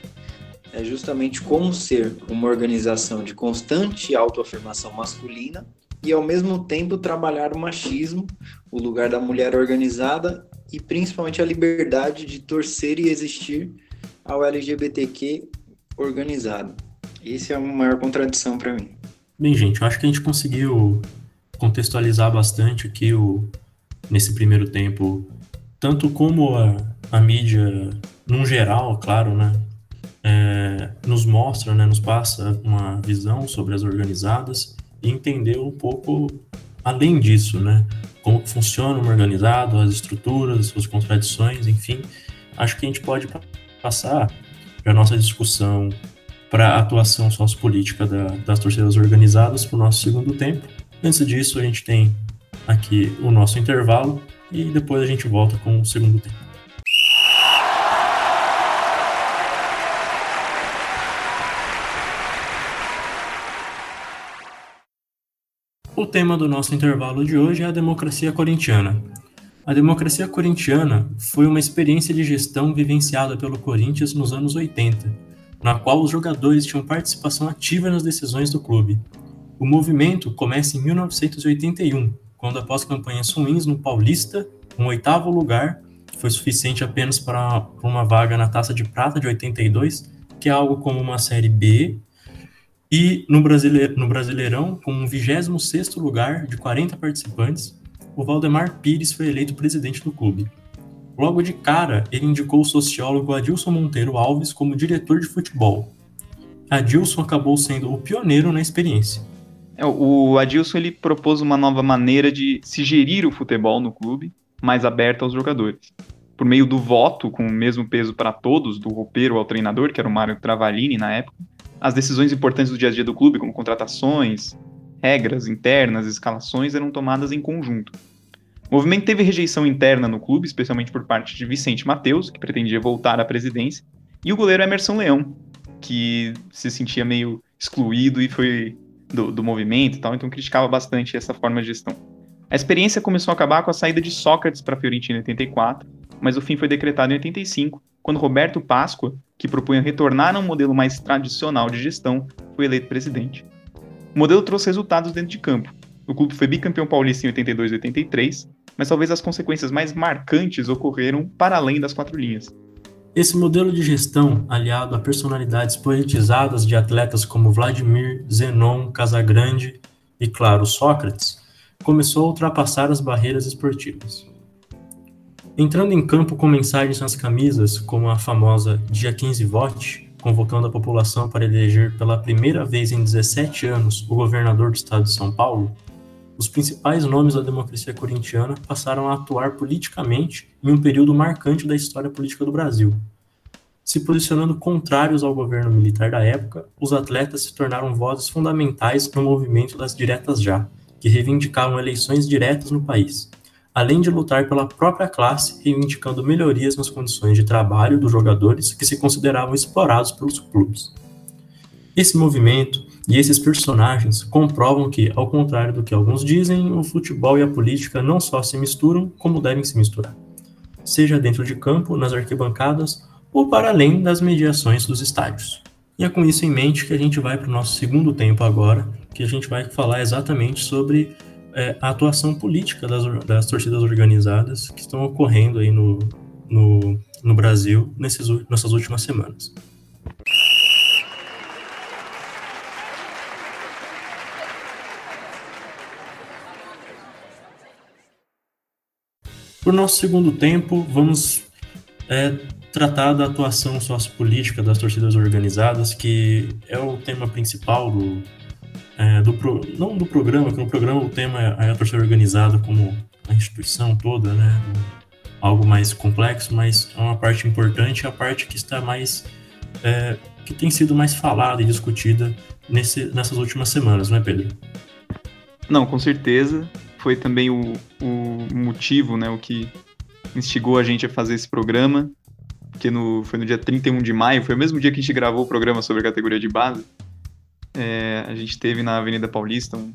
é justamente como ser uma organização de constante autoafirmação masculina e ao mesmo tempo trabalhar o machismo, o lugar da mulher organizada e principalmente a liberdade de torcer e existir ao LGBTQ organizado. Essa é a maior contradição para mim. Bem, gente, eu acho que a gente conseguiu contextualizar bastante aqui o, nesse primeiro tempo, tanto como a, a mídia, num geral, claro, né, é, nos mostra, né, nos passa uma visão sobre as organizadas e entender um pouco além disso, né, como funciona uma organizado, as estruturas, suas contradições, enfim. Acho que a gente pode passar a nossa discussão para a atuação sociopolítica da, das torcidas organizadas para o nosso segundo tempo. Antes disso, a gente tem aqui o nosso intervalo e depois a gente volta com o segundo tempo. Tema do nosso intervalo de hoje é a democracia corintiana. A democracia corintiana foi uma experiência de gestão vivenciada pelo Corinthians nos anos 80, na qual os jogadores tinham participação ativa nas decisões do clube. O movimento começa em 1981, quando após campanhas ruins no Paulista, um oitavo lugar foi suficiente apenas para uma vaga na Taça de Prata de 82, que é algo como uma Série B e no, Brasileir, no Brasileirão, com um 26 lugar de 40 participantes, o Valdemar Pires foi eleito presidente do clube. Logo de cara, ele indicou o sociólogo Adilson Monteiro Alves como diretor de futebol. Adilson acabou sendo o pioneiro na experiência. É, o Adilson ele propôs uma nova maneira de se gerir o futebol no clube, mais aberta aos jogadores. Por meio do voto, com o mesmo peso para todos, do roupeiro ao treinador, que era o Mário Travalini na época, as decisões importantes do dia a dia do clube, como contratações, regras internas, escalações, eram tomadas em conjunto. O movimento teve rejeição interna no clube, especialmente por parte de Vicente Mateus, que pretendia voltar à presidência, e o goleiro Emerson Leão, que se sentia meio excluído e foi do, do movimento e tal, então criticava bastante essa forma de gestão. A experiência começou a acabar com a saída de Sócrates para a Fiorentina em 84, mas o fim foi decretado em 85, quando Roberto Páscoa que propunha retornar a um modelo mais tradicional de gestão, foi eleito presidente. O modelo trouxe resultados dentro de campo. O clube foi bicampeão paulista em 82 e 83, mas talvez as consequências mais marcantes ocorreram para além das quatro linhas. Esse modelo de gestão, aliado a personalidades politizadas de atletas como Vladimir, Zenon, Casagrande e, claro, Sócrates, começou a ultrapassar as barreiras esportivas. Entrando em campo com mensagens nas camisas, como a famosa Dia 15 Vote, convocando a população para eleger pela primeira vez em 17 anos o governador do estado de São Paulo, os principais nomes da democracia corintiana passaram a atuar politicamente em um período marcante da história política do Brasil. Se posicionando contrários ao governo militar da época, os atletas se tornaram vozes fundamentais no movimento das diretas já, que reivindicavam eleições diretas no país além de lutar pela própria classe, reivindicando melhorias nas condições de trabalho dos jogadores que se consideravam explorados pelos clubes. Esse movimento e esses personagens comprovam que, ao contrário do que alguns dizem, o futebol e a política não só se misturam, como devem se misturar, seja dentro de campo, nas arquibancadas ou para além das mediações dos estádios. E é com isso em mente que a gente vai para o nosso segundo tempo agora, que a gente vai falar exatamente sobre é, a atuação política das, das torcidas organizadas que estão ocorrendo aí no, no, no Brasil nesses, nessas últimas semanas. Por nosso segundo tempo, vamos é, tratar da atuação sociopolítica das torcidas organizadas, que é o tema principal do, é, do pro, não do programa, que no programa o tema é a torcida organizada como a instituição toda, né? Algo mais complexo, mas é uma parte importante, a parte que está mais é, que tem sido mais falada e discutida nesse, nessas últimas semanas, não é, Pedro? Não, com certeza. Foi também o, o motivo, né, o que instigou a gente a fazer esse programa, que no, foi no dia 31 de maio, foi o mesmo dia que a gente gravou o programa sobre a categoria de base é, a gente teve na Avenida Paulista um,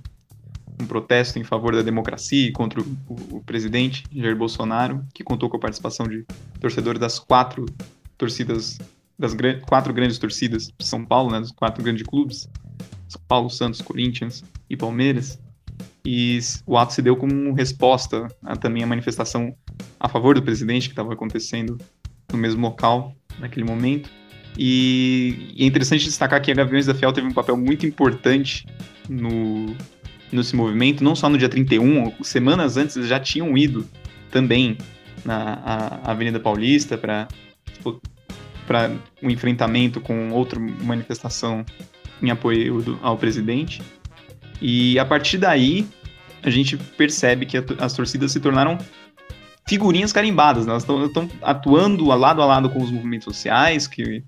um, protesto em favor da democracia e contra o, o, o, presidente Jair Bolsonaro, que contou com a participação de torcedores das quatro torcidas, das quatro grandes torcidas de São Paulo, né, dos quatro grandes clubes, São Paulo, Santos, Corinthians e Palmeiras. E o ato se deu como resposta a, também a manifestação a favor do presidente que estava acontecendo no mesmo local naquele momento. E, é interessante destacar que a Gaviões da Fiel teve um papel muito importante no, nesse movimento, não só no dia 31, semanas antes eles já tinham ido também na a, Avenida Paulista para para um enfrentamento com outra manifestação em apoio do, ao presidente. E a partir daí, a gente percebe que a, as torcidas se tornaram figurinhas carimbadas, né? elas estão atuando lado a lado com os movimentos sociais, que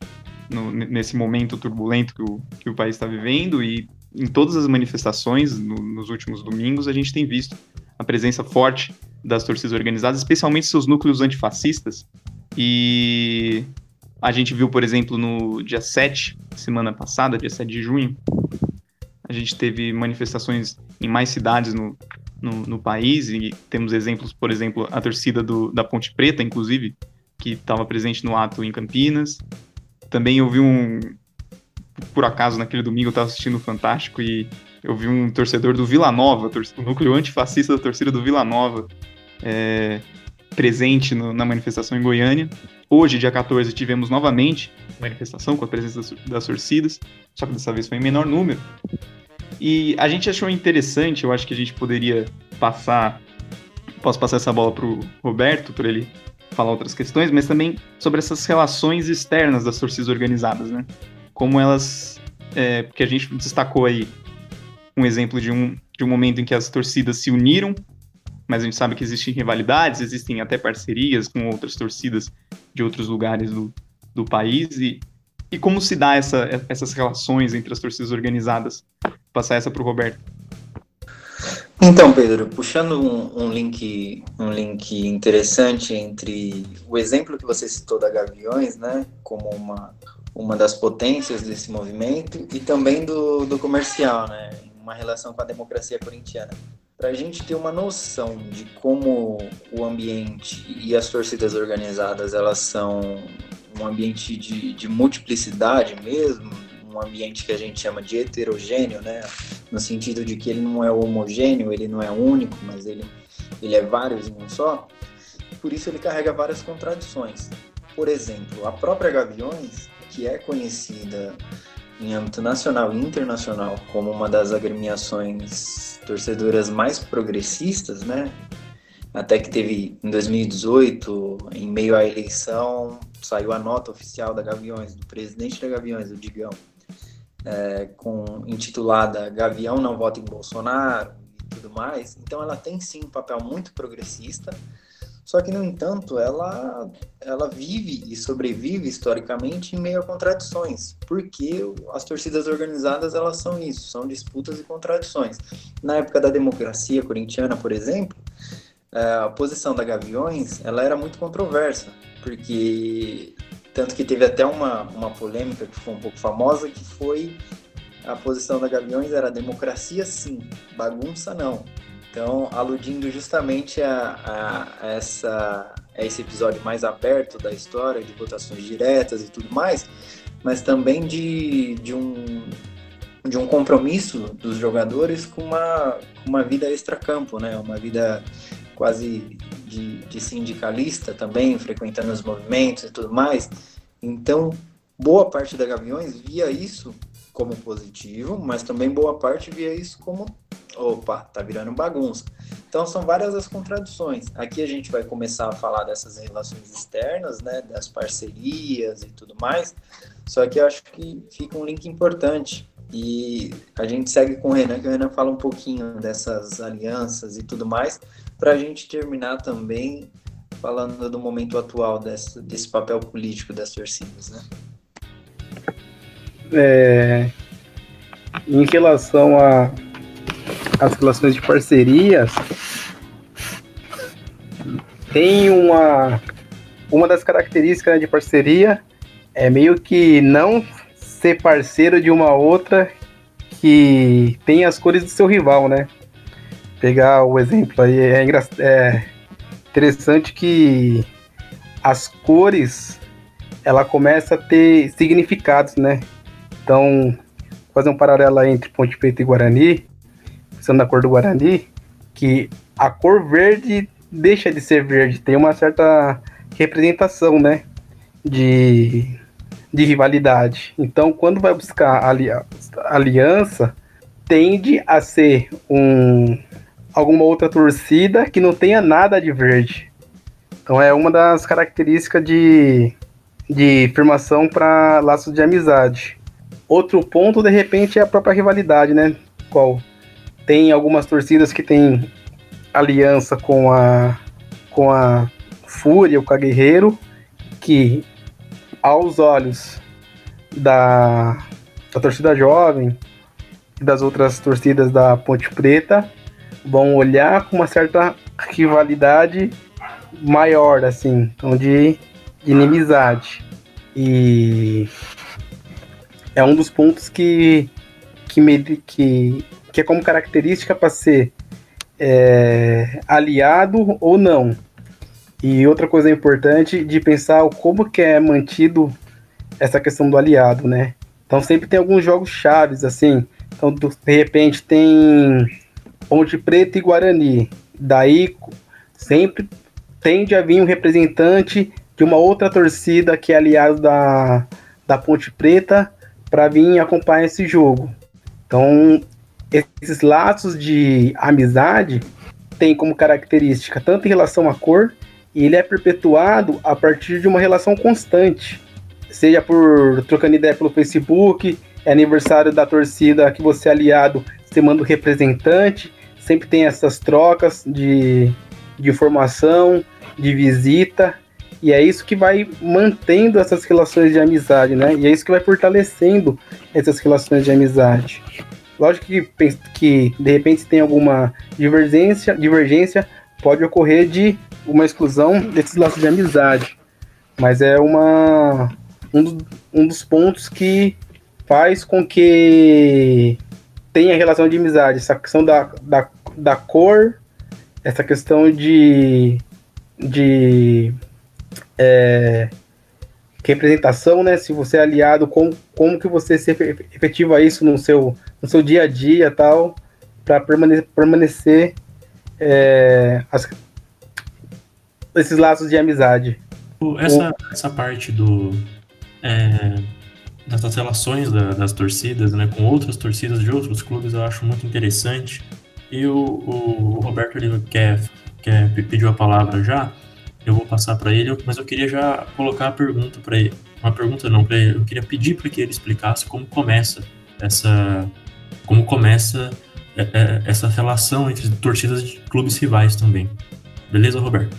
no, nesse momento turbulento que o, que o país está vivendo, e em todas as manifestações no, nos últimos domingos, a gente tem visto a presença forte das torcidas organizadas, especialmente seus núcleos antifascistas. E a gente viu, por exemplo, no dia 7, semana passada, dia 7 de junho, a gente teve manifestações em mais cidades no, no, no, país e temos exemplos, por exemplo, a torcida do, da Ponte Preta, inclusive, que estava presente no ato em Campinas. Também eu vi um. Por acaso, naquele domingo eu estava assistindo o Fantástico e eu vi um torcedor do Vila Nova, o núcleo antifascista da torcida do Vila Nova, é, presente no, na manifestação em Goiânia. Hoje, dia 14, tivemos novamente manifestação com a presença das, das torcidas, só que dessa vez foi em menor número. E a gente achou interessante, eu acho que a gente poderia passar. Posso passar essa bola para o Roberto, para ele falar outras questões, mas também sobre essas relações externas das torcidas organizadas, né? Como elas. É, porque a gente destacou aí um exemplo de um, de um momento em que as torcidas se uniram, mas a gente sabe que existem rivalidades, existem até parcerias com outras torcidas de outros lugares do, do país, e, e como se dá essa, essas relações entre as torcidas organizadas? Passar essa para o Roberto. Então, Pedro, puxando um, um, link, um link interessante entre o exemplo que você citou da Gaviões, né, como uma, uma das potências desse movimento, e também do, do comercial, né, uma relação com a democracia corintiana. Para a gente ter uma noção de como o ambiente e as torcidas organizadas elas são um ambiente de, de multiplicidade mesmo, um ambiente que a gente chama de heterogêneo, né? No sentido de que ele não é homogêneo, ele não é único, mas ele, ele é vários em um só. Por isso ele carrega várias contradições. Por exemplo, a própria Gaviões, que é conhecida em âmbito nacional e internacional como uma das agremiações torcedoras mais progressistas, né? até que teve em 2018, em meio à eleição, saiu a nota oficial da Gaviões, do presidente da Gaviões, o Digão, é, com, intitulada Gavião não vota em Bolsonaro e tudo mais. Então ela tem sim um papel muito progressista, só que, no entanto, ela, ela vive e sobrevive historicamente em meio a contradições, porque as torcidas organizadas elas são isso, são disputas e contradições. Na época da democracia corintiana, por exemplo, é, a posição da Gaviões ela era muito controversa, porque tanto que teve até uma, uma polêmica que foi um pouco famosa, que foi a posição da Gaviões era democracia sim, bagunça não. Então, aludindo justamente a, a, essa, a esse episódio mais aberto da história, de votações diretas e tudo mais, mas também de, de, um, de um compromisso dos jogadores com uma, uma vida extracampo, né? uma vida quase de, de sindicalista também, frequentando os movimentos e tudo mais. Então, boa parte da Gaviões via isso como positivo, mas também boa parte via isso como opa, tá virando bagunça. Então são várias as contradições. Aqui a gente vai começar a falar dessas relações externas, né, das parcerias e tudo mais. Só que eu acho que fica um link importante. E a gente segue com o Renan, que o Renan fala um pouquinho dessas alianças e tudo mais, para a gente terminar também falando do momento atual desse, papel político das torcidas, né? É, em relação a as relações de parcerias, tem uma uma das características né, de parceria é meio que não ser parceiro de uma outra que tem as cores do seu rival, né? Pegar o exemplo aí é, é interessante que as cores ela começa a ter significados, né? Então, fazer um paralelo entre Ponte Preta e Guarani, pensando na cor do Guarani, que a cor verde deixa de ser verde, tem uma certa representação, né? De, de rivalidade. Então, quando vai buscar ali, aliança, tende a ser um, alguma outra torcida que não tenha nada de verde. Então, é uma das características de, de firmação para laços de amizade. Outro ponto, de repente, é a própria rivalidade, né? Qual tem algumas torcidas que tem aliança com a com a Fúria, o Caguerreiro, que aos olhos da, da torcida jovem e das outras torcidas da Ponte Preta vão olhar com uma certa rivalidade maior, assim, então de, de inimizade. E é um dos pontos que, que, me, que que é como característica para ser é, aliado ou não. E outra coisa importante de pensar como que é mantido essa questão do aliado, né? Então sempre tem alguns jogos chaves, assim. Então, de repente, tem Ponte Preta e Guarani. Daí sempre tende a vir um representante de uma outra torcida que é aliado da, da Ponte Preta para vir acompanhar esse jogo. Então esses laços de amizade têm como característica tanto em relação à cor, e ele é perpetuado a partir de uma relação constante. Seja por trocando ideia pelo Facebook, é aniversário da torcida que você é aliado, você manda o representante, sempre tem essas trocas de, de informação, de visita, e é isso que vai mantendo essas relações de amizade, né? E é isso que vai fortalecendo essas relações de amizade. Lógico que, que de repente se tem alguma divergência, divergência, pode ocorrer de uma exclusão desses laços de amizade. Mas é uma um, do, um dos pontos que faz com que tenha relação de amizade, essa questão da, da, da cor, essa questão de, de é, representação, né? Se você é aliado, como, como que você se efetiva isso no seu, no seu dia a dia tal, para permanecer, permanecer é, as, esses laços de amizade. Essa, essa parte do é, relações da, das torcidas, né, com outras torcidas de outros clubes, eu acho muito interessante. E o, o, Roberto quer, quer, pediu a palavra já, eu vou passar para ele, mas eu queria já colocar a pergunta para ele. Uma pergunta não, ele. Eu queria pedir para que ele explicasse como começa essa. Como começa é, é, essa relação entre torcidas de clubes rivais também. Beleza, Roberto?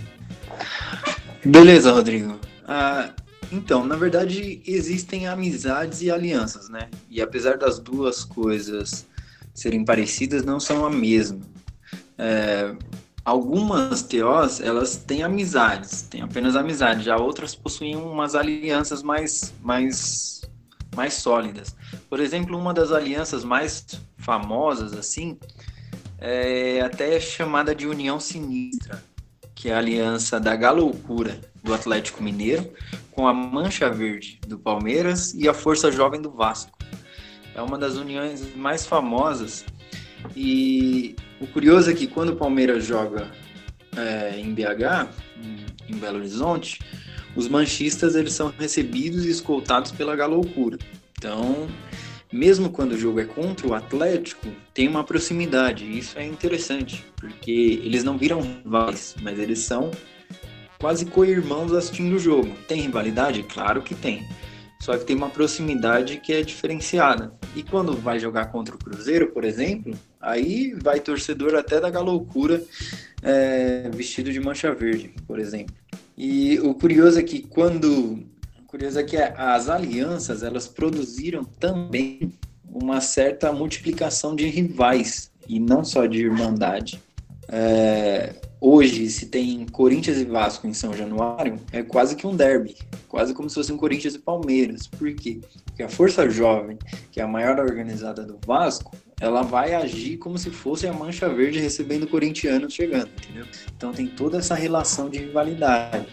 Beleza, Rodrigo. Ah, então, na verdade, existem amizades e alianças, né? E apesar das duas coisas serem parecidas, não são a mesma. É, algumas TOs, elas têm amizades, têm apenas amizade, já outras possuem umas alianças mais, mais, mais sólidas. Por exemplo, uma das alianças mais famosas, assim, é até chamada de União Sinistra, que é a aliança da Galoucura do Atlético Mineiro com a Mancha Verde do Palmeiras e a Força Jovem do Vasco. É uma das uniões mais famosas e o curioso é que quando o Palmeiras joga é, em BH, em Belo Horizonte, os manchistas eles são recebidos e escoltados pela Galoucura. Então, mesmo quando o jogo é contra o Atlético, tem uma proximidade. E isso é interessante, porque eles não viram rivais, mas eles são quase co-irmãos assistindo o jogo. Tem rivalidade? Claro que tem. Só que tem uma proximidade que é diferenciada. E quando vai jogar contra o Cruzeiro, por exemplo, aí vai torcedor até da galoucura é, vestido de mancha verde, por exemplo. E o curioso é que quando curioso é que as alianças elas produziram também uma certa multiplicação de rivais e não só de irmandade. É, hoje, se tem Corinthians e Vasco em São Januário, é quase que um derby, quase como se fosse um Corinthians e Palmeiras. Por quê? Porque a Força Jovem, que é a maior organizada do Vasco, ela vai agir como se fosse a Mancha Verde recebendo corintianos chegando, entendeu? Então tem toda essa relação de rivalidade.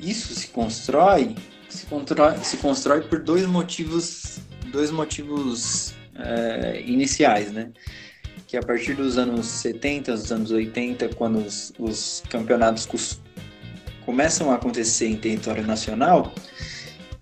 Isso se constrói se constrói, se constrói por dois motivos, dois motivos é, iniciais, né? Que a partir dos anos 70, dos anos 80, quando os, os campeonatos começam a acontecer em território nacional,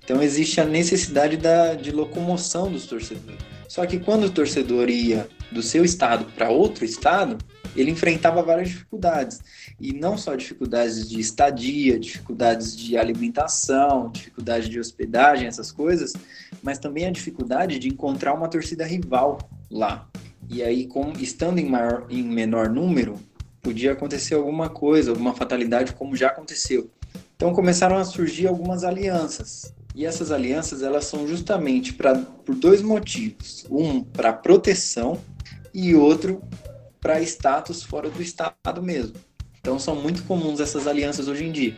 então existe a necessidade da, de locomoção dos torcedores. Só que quando o torcedor ia do seu estado para outro estado, ele enfrentava várias dificuldades. E não só dificuldades de estadia, dificuldades de alimentação, dificuldade de hospedagem, essas coisas, mas também a dificuldade de encontrar uma torcida rival lá. E aí, com, estando em, maior, em menor número, podia acontecer alguma coisa, alguma fatalidade, como já aconteceu. Então começaram a surgir algumas alianças. E essas alianças elas são justamente pra, por dois motivos. Um, para proteção e outro para status fora do Estado mesmo. Então são muito comuns essas alianças hoje em dia.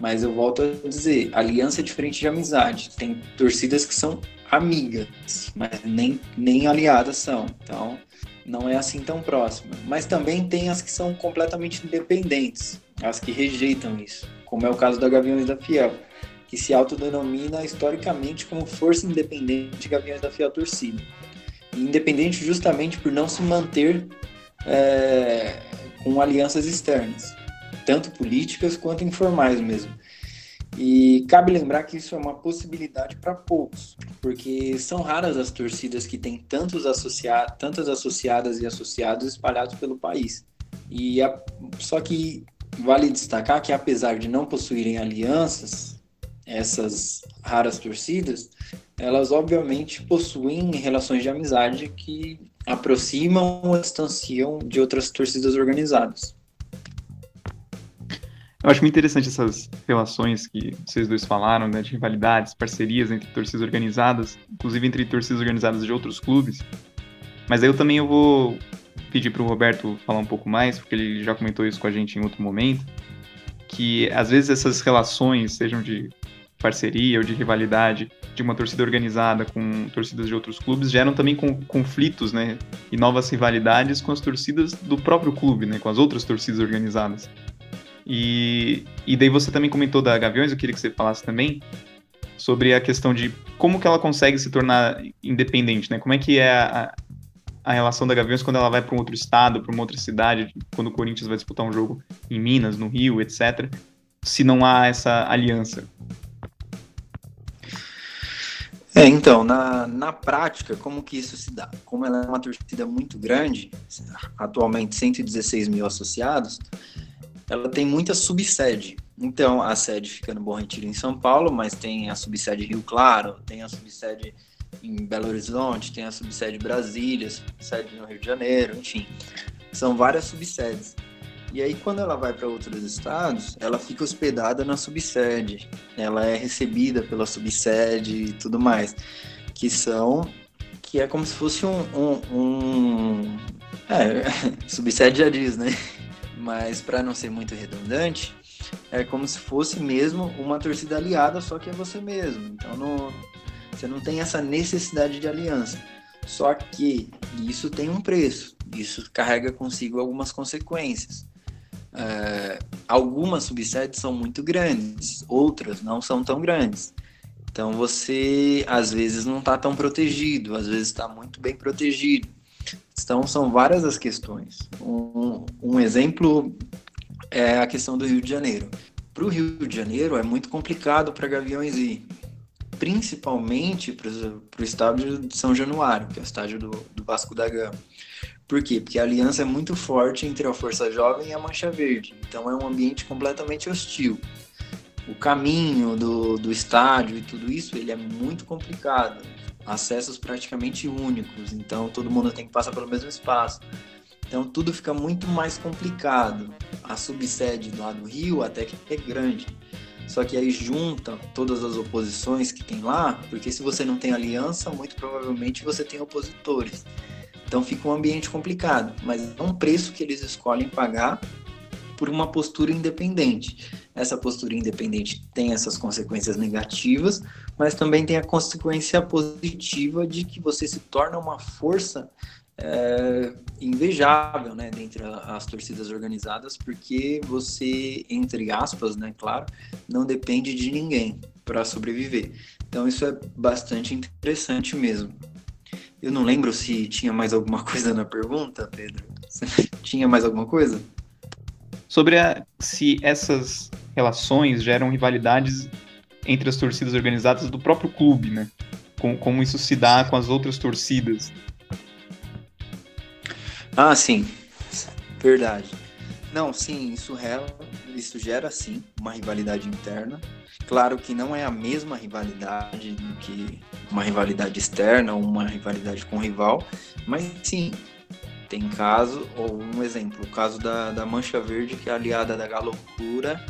Mas eu volto a dizer, aliança é diferente de amizade. Tem torcidas que são amigas, mas nem, nem aliadas são. Então não é assim tão próxima. Mas também tem as que são completamente independentes, as que rejeitam isso, como é o caso da Gaviões da Fiel, que se autodenomina historicamente como Força Independente Gaviões da Fiel Torcida. Independente justamente por não se manter é, com alianças externas, tanto políticas quanto informais mesmo. E cabe lembrar que isso é uma possibilidade para poucos, porque são raras as torcidas que têm tantos tantas associadas e associados espalhados pelo país. E a, só que vale destacar que apesar de não possuírem alianças, essas raras torcidas, elas obviamente possuem relações de amizade que aproximam ou distanciam de outras torcidas organizadas. Eu acho muito interessante essas relações que vocês dois falaram, né, de rivalidades, parcerias entre torcidas organizadas, inclusive entre torcidas organizadas de outros clubes. Mas aí eu também eu vou pedir para o Roberto falar um pouco mais, porque ele já comentou isso com a gente em outro momento, que às vezes essas relações, sejam de parceria ou de rivalidade de uma torcida organizada com torcidas de outros clubes geram também conflitos, né, e novas rivalidades com as torcidas do próprio clube, né, com as outras torcidas organizadas. E, e daí você também comentou da Gaviões, eu queria que você falasse também sobre a questão de como que ela consegue se tornar independente, né? Como é que é a, a relação da Gaviões quando ela vai para um outro estado, para uma outra cidade, quando o Corinthians vai disputar um jogo em Minas, no Rio, etc. Se não há essa aliança. É, então, na, na prática, como que isso se dá? Como ela é uma torcida muito grande, atualmente 116 mil associados, ela tem muita subsede. Então, a sede fica no Bom Retiro, em São Paulo, mas tem a subsede Rio Claro, tem a subsede em Belo Horizonte, tem a subsede Brasília, subsede no Rio de Janeiro, enfim. São várias subsedes. E aí, quando ela vai para outros estados, ela fica hospedada na subsede. Ela é recebida pela subsede e tudo mais. Que são. Que é como se fosse um. um, um é, subsede já diz, né? Mas para não ser muito redundante, é como se fosse mesmo uma torcida aliada, só que é você mesmo. Então não, você não tem essa necessidade de aliança. Só que isso tem um preço, isso carrega consigo algumas consequências. É, algumas subsedes são muito grandes, outras não são tão grandes. Então você às vezes não está tão protegido, às vezes está muito bem protegido. Então são várias as questões. Um, um exemplo é a questão do Rio de Janeiro. Para o Rio de Janeiro é muito complicado para Gaviões ir, principalmente para o estádio de São Januário, que é o estádio do, do Vasco da Gama. Por quê? Porque a aliança é muito forte entre a Força Jovem e a Mancha Verde. Então é um ambiente completamente hostil. O caminho do, do estádio e tudo isso, ele é muito complicado. Acessos praticamente únicos. Então todo mundo tem que passar pelo mesmo espaço. Então tudo fica muito mais complicado. A subsede lá do Rio até que é grande. Só que aí junta todas as oposições que tem lá, porque se você não tem aliança, muito provavelmente você tem opositores. Então fica um ambiente complicado, mas é um preço que eles escolhem pagar por uma postura independente. Essa postura independente tem essas consequências negativas, mas também tem a consequência positiva de que você se torna uma força é, invejável, né, dentre as torcidas organizadas, porque você, entre aspas, né, claro, não depende de ninguém para sobreviver. Então isso é bastante interessante mesmo. Eu não lembro se tinha mais alguma coisa na pergunta, Pedro. tinha mais alguma coisa? Sobre a, se essas relações geram rivalidades entre as torcidas organizadas do próprio clube, né? Com, como isso se dá com as outras torcidas. Ah, sim. Verdade. Não, sim, isso, rela, isso gera sim uma rivalidade interna. Claro que não é a mesma rivalidade do que uma rivalidade externa ou uma rivalidade com rival, mas sim, tem caso, ou um exemplo, o caso da, da Mancha Verde, que é aliada da Galocura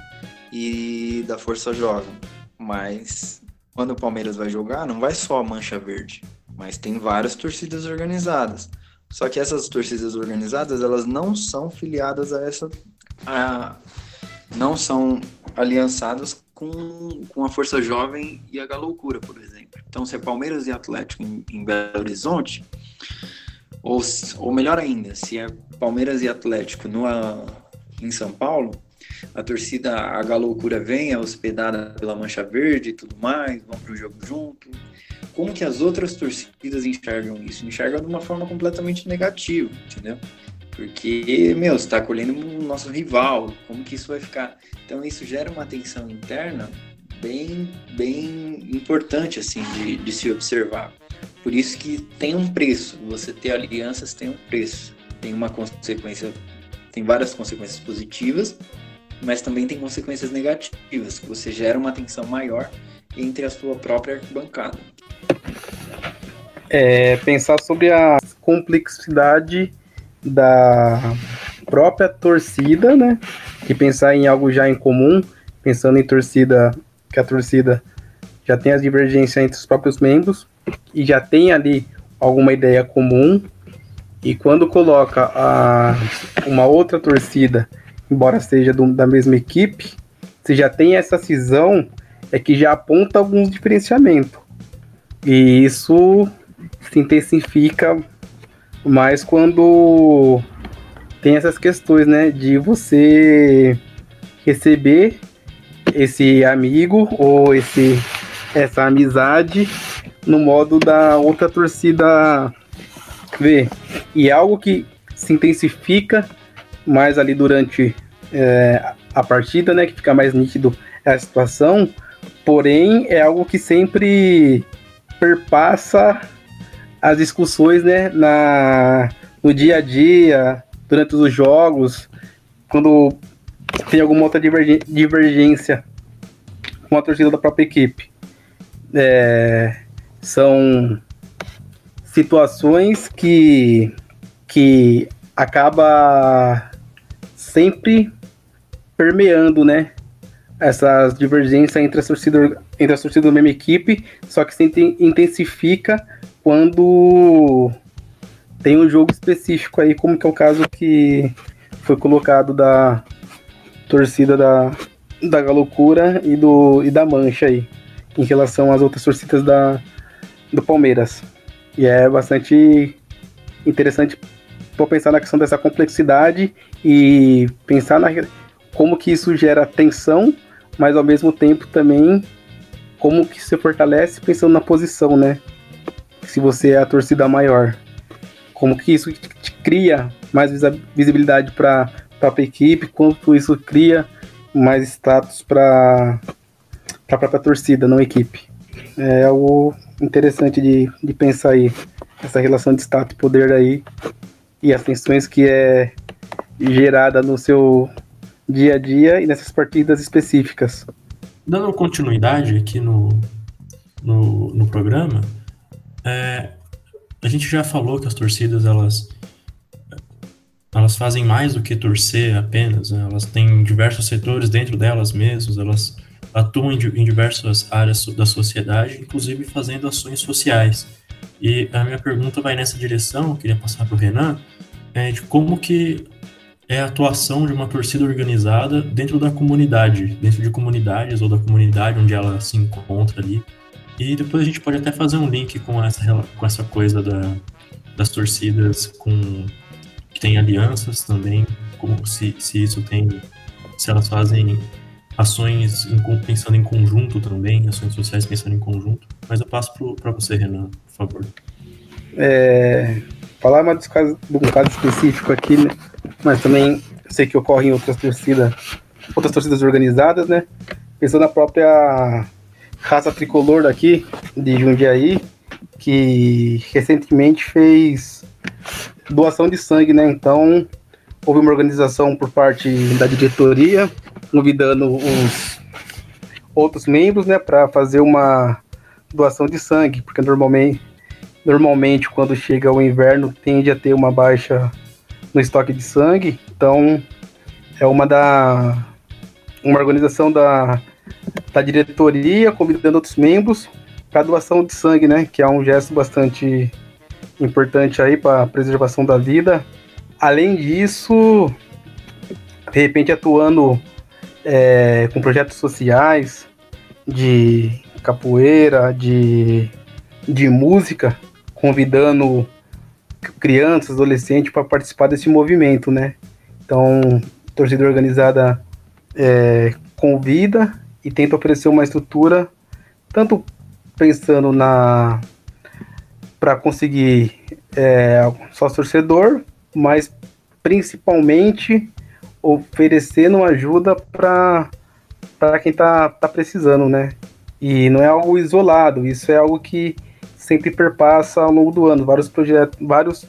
e da Força Jovem. Mas quando o Palmeiras vai jogar, não vai só a Mancha Verde, mas tem várias torcidas organizadas. Só que essas torcidas organizadas, elas não são filiadas a essa. A, não são aliançadas com, com a Força Jovem e a Galoucura, por exemplo. Então, se é Palmeiras e Atlético em, em Belo Horizonte, ou, ou melhor ainda, se é Palmeiras e Atlético no, em São Paulo, a torcida, a Galoucura vem, é hospedada pela Mancha Verde e tudo mais, vão para o jogo junto. Como que as outras torcidas enxergam isso? Enxergam de uma forma completamente negativa, entendeu? Porque, meu, você está acolhendo o nosso rival, como que isso vai ficar? Então isso gera uma tensão interna bem, bem importante, assim, de, de se observar. Por isso que tem um preço, você ter alianças tem um preço, tem uma consequência, tem várias consequências positivas, mas também tem consequências negativas, que você gera uma tensão maior entre a sua própria arquibancada. É, pensar sobre a complexidade da própria torcida, né? E pensar em algo já em comum, pensando em torcida, que a torcida já tem as divergências entre os próprios membros e já tem ali alguma ideia comum. E quando coloca a, uma outra torcida, embora seja do, da mesma equipe, você já tem essa cisão, é que já aponta alguns diferenciamentos. E isso se intensifica mas quando tem essas questões, né, de você receber esse amigo ou esse essa amizade no modo da outra torcida ver. E é algo que se intensifica mais ali durante é, a partida, né, que fica mais nítido a situação, porém é algo que sempre perpassa as discussões, né, na, no dia a dia, durante os jogos, quando tem alguma outra divergência com a torcida da própria equipe. É, são situações que, que acaba sempre permeando, né? Essas divergências entre as torcidas, entre as torcidas da mesma equipe, só que se intensifica quando tem um jogo específico aí, como que é o caso que foi colocado da torcida da, da Galocura e, do, e da Mancha aí, em relação às outras torcidas da, do Palmeiras. E é bastante interessante para pensar na questão dessa complexidade e pensar na, como que isso gera tensão, mas ao mesmo tempo também como que se fortalece pensando na posição, né? Se você é a torcida maior. Como que isso cria mais visibilidade para a equipe, quanto isso cria mais status para a própria torcida, não equipe. É algo interessante de, de pensar aí, essa relação de status e poder aí e as tensões que é gerada no seu dia a dia e nessas partidas específicas. Dando continuidade aqui no, no, no programa, é, a gente já falou que as torcidas elas elas fazem mais do que torcer apenas, né? elas têm diversos setores dentro delas mesmas, elas atuam em, em diversas áreas da sociedade, inclusive fazendo ações sociais. E a minha pergunta vai nessa direção, eu queria passar para o Renan, é de como que é a atuação de uma torcida organizada dentro da comunidade, dentro de comunidades ou da comunidade onde ela se encontra ali. E depois a gente pode até fazer um link com essa, com essa coisa da, das torcidas com que tem alianças também, como se, se isso tem, se elas fazem ações em, pensando em conjunto também, ações sociais pensando em conjunto. Mas eu passo para você, Renan, por favor. É, falar mais de um caso específico aqui, né? mas também sei que ocorre em outras torcidas, outras torcidas organizadas, né? Pensando na própria raça tricolor daqui, de Jundiaí, que recentemente fez doação de sangue, né? Então, houve uma organização por parte da diretoria, convidando os outros membros, né, para fazer uma doação de sangue, porque normalmente, normalmente quando chega o inverno tende a ter uma baixa no estoque de sangue. Então, é uma da uma organização da, da diretoria convidando outros membros para doação de sangue, né, que é um gesto bastante importante aí para preservação da vida. Além disso, de repente atuando é, com projetos sociais de capoeira, de, de música, convidando crianças, adolescentes para participar desse movimento, né? Então, torcida organizada é, convida e tenta oferecer uma estrutura, tanto pensando na para conseguir é, sócio torcedor, mas principalmente oferecendo ajuda para quem está tá precisando, né? E não é algo isolado, isso é algo que sempre perpassa ao longo do ano. Vários, projetos, vários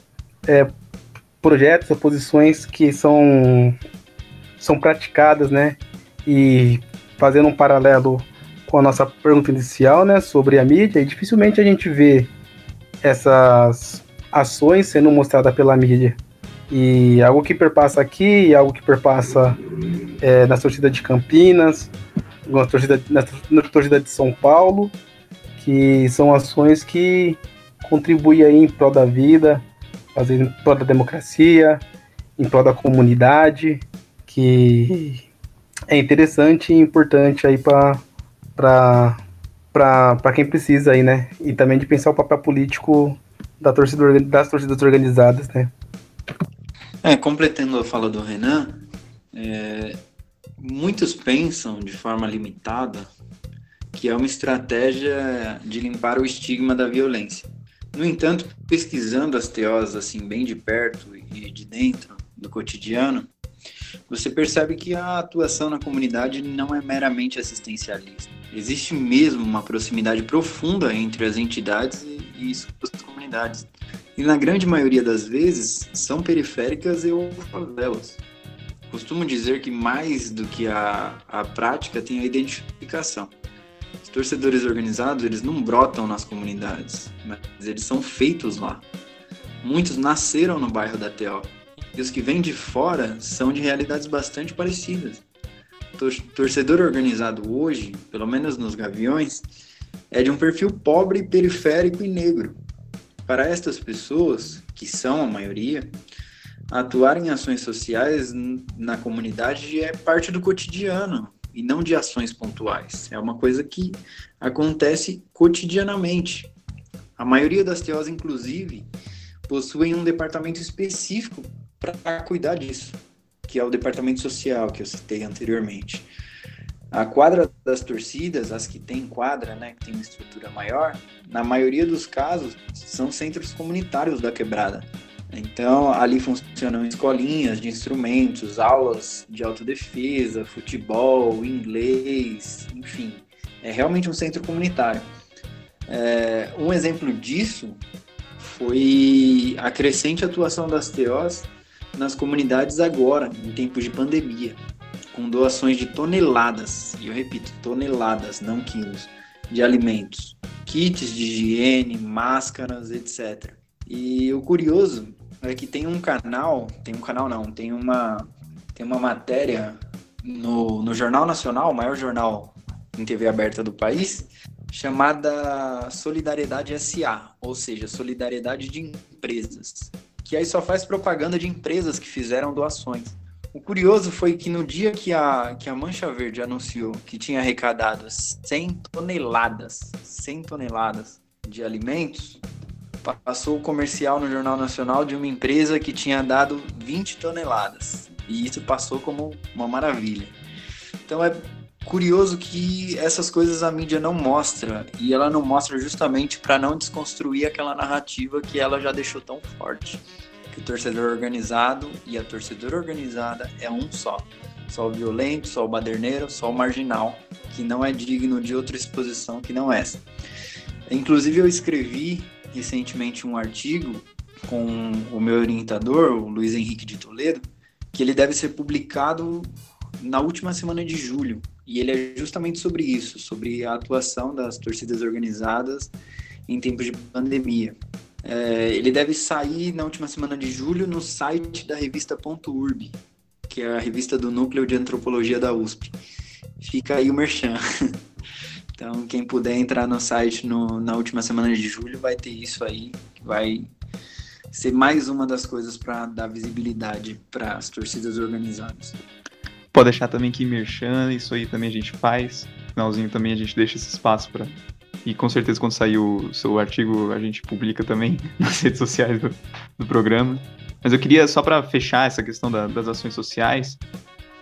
é, projetos, oposições que são, são praticadas, né? E fazendo um paralelo com a nossa pergunta inicial, né, sobre a mídia, e dificilmente a gente vê essas ações sendo mostradas pela mídia. E algo que perpassa aqui, algo que perpassa é, na torcida de Campinas, na torcida, na, na torcida de São Paulo, que são ações que contribuem aí em prol da vida, fazendo em prol da democracia, em prol da comunidade, que é interessante e importante aí para para quem precisa aí, né? E também de pensar o papel político da torcida, das torcidas organizadas, né? É, completando a fala do Renan, é, muitos pensam de forma limitada que é uma estratégia de limpar o estigma da violência. No entanto, pesquisando as teoses assim bem de perto e de dentro do cotidiano, você percebe que a atuação na comunidade não é meramente assistencialista. Existe mesmo uma proximidade profunda entre as entidades e, e suas comunidades. E na grande maioria das vezes são periféricas ou favelas. costumo dizer que mais do que a, a prática tem a identificação. Os torcedores organizados, eles não brotam nas comunidades, mas eles são feitos lá. Muitos nasceram no bairro da TO. E os que vêm de fora são de realidades bastante parecidas. torcedor organizado hoje, pelo menos nos Gaviões, é de um perfil pobre, periférico e negro. Para estas pessoas, que são a maioria, atuar em ações sociais na comunidade é parte do cotidiano e não de ações pontuais. É uma coisa que acontece cotidianamente. A maioria das TOs, inclusive, possuem um departamento específico para cuidar disso, que é o departamento social que eu citei anteriormente. A quadra das torcidas, as que têm quadra, né, que tem uma estrutura maior, na maioria dos casos são centros comunitários da quebrada. Então, ali funcionam escolinhas de instrumentos, aulas de autodefesa, futebol, inglês, enfim. É realmente um centro comunitário. É, um exemplo disso foi a crescente atuação das TOs nas comunidades agora, em tempos de pandemia, com doações de toneladas, e eu repito, toneladas, não quilos, de alimentos, kits de higiene, máscaras, etc. E o curioso é que tem um canal, tem um canal não, tem uma, tem uma matéria no, no Jornal Nacional, o maior jornal em TV aberta do país, chamada Solidariedade SA, ou seja, Solidariedade de Empresas, que aí só faz propaganda de empresas que fizeram doações. O curioso foi que no dia que a, que a Mancha Verde anunciou que tinha arrecadado 100 toneladas, 100 toneladas de alimentos, passou o comercial no Jornal Nacional de uma empresa que tinha dado 20 toneladas. E isso passou como uma maravilha. Então é curioso que essas coisas a mídia não mostra e ela não mostra justamente para não desconstruir aquela narrativa que ela já deixou tão forte que o torcedor organizado e a torcedora organizada é um só. Só o violento só o baderneiro só o marginal que não é digno de outra exposição que não essa. Inclusive eu escrevi recentemente um artigo com o meu orientador o Luiz Henrique de Toledo que ele deve ser publicado na última semana de julho. E ele é justamente sobre isso, sobre a atuação das torcidas organizadas em tempos de pandemia. É, ele deve sair na última semana de julho no site da revista .urb, que é a revista do Núcleo de Antropologia da USP. Fica aí o merchan. Então, quem puder entrar no site no, na última semana de julho vai ter isso aí, que vai ser mais uma das coisas para dar visibilidade para as torcidas organizadas. Pode deixar também que merchan, isso aí também a gente faz. Finalzinho também a gente deixa esse espaço para e com certeza quando sair o seu artigo a gente publica também nas redes sociais do, do programa. Mas eu queria, só para fechar essa questão da, das ações sociais,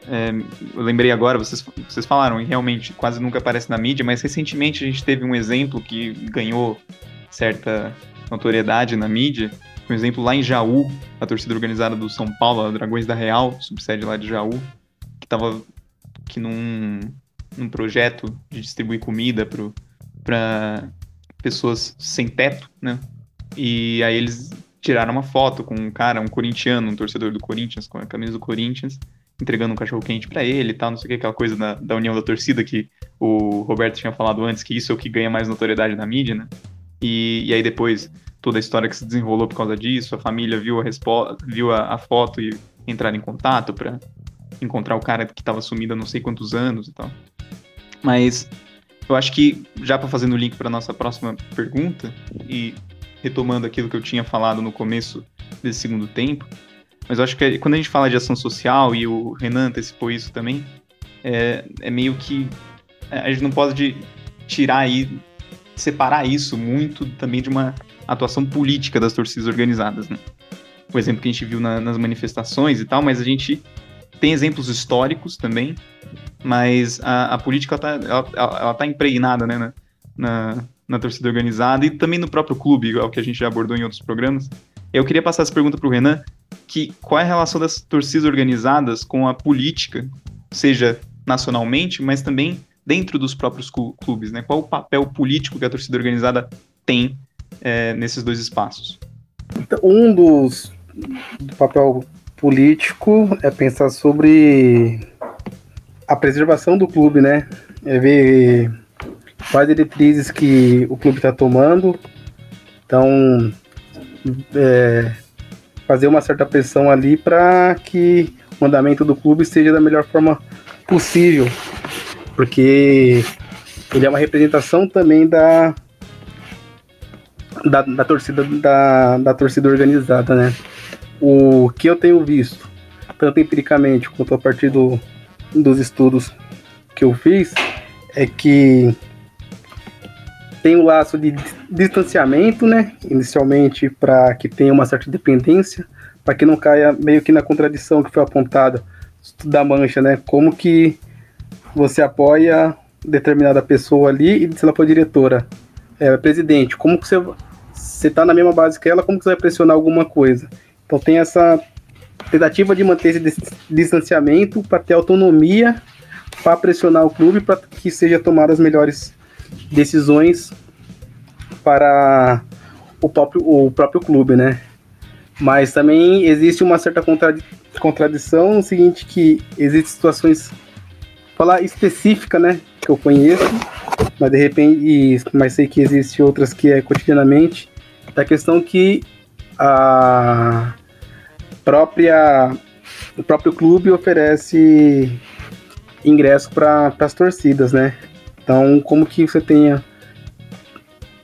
é, eu lembrei agora, vocês, vocês falaram, e realmente quase nunca aparece na mídia, mas recentemente a gente teve um exemplo que ganhou certa notoriedade na mídia. Um exemplo lá em Jaú, a torcida organizada do São Paulo, a Dragões da Real, subsede lá de Jaú, que estava que num, num projeto de distribuir comida para pessoas sem teto, né? E aí eles tiraram uma foto com um cara, um corintiano, um torcedor do Corinthians, com a camisa do Corinthians, entregando um cachorro quente para ele e tal, não sei o que, aquela coisa da, da união da torcida que o Roberto tinha falado antes, que isso é o que ganha mais notoriedade na mídia, né? E, e aí depois toda a história que se desenrolou por causa disso, a família viu a viu a, a foto e entraram em contato para encontrar o cara que estava sumido há não sei quantos anos e tal. Mas eu acho que, já para fazer o link para nossa próxima pergunta, e retomando aquilo que eu tinha falado no começo desse segundo tempo, mas eu acho que quando a gente fala de ação social, e o Renan antecipou isso também, é, é meio que é, a gente não pode tirar aí, separar isso muito também de uma atuação política das torcidas organizadas, né? O exemplo que a gente viu na, nas manifestações e tal, mas a gente tem exemplos históricos também, mas a, a política está ela, ela, ela tá impregnada né, na, na, na, torcida organizada e também no próprio clube, igual que a gente já abordou em outros programas. Eu queria passar essa pergunta para o Renan, que qual é a relação das torcidas organizadas com a política, seja nacionalmente, mas também dentro dos próprios clubes, né? Qual o papel político que a torcida organizada tem é, nesses dois espaços? Então, um dos do papel político é pensar sobre a preservação do clube, né? É ver quais diretrizes que o clube está tomando. Então, é, fazer uma certa pressão ali para que o andamento do clube seja da melhor forma possível, porque ele é uma representação também da da, da torcida da, da torcida organizada, né? O que eu tenho visto, tanto empiricamente quanto a partir do, dos estudos que eu fiz, é que tem o um laço de distanciamento, né? Inicialmente, para que tenha uma certa dependência, para que não caia meio que na contradição que foi apontada da mancha, né? Como que você apoia determinada pessoa ali e se ela for diretora, é, presidente, como que você você tá na mesma base que ela, como que você vai pressionar alguma coisa? Então tem essa tentativa de manter esse distanciamento para ter autonomia para pressionar o clube para que seja tomar as melhores decisões para o próprio, o próprio clube, né? Mas também existe uma certa contradi contradição no seguinte que existem situações falar específica, né, que eu conheço, mas de repente, mas sei que existe outras que é cotidianamente, da questão que a própria o próprio clube oferece ingresso para as torcidas, né? Então, como que você tenha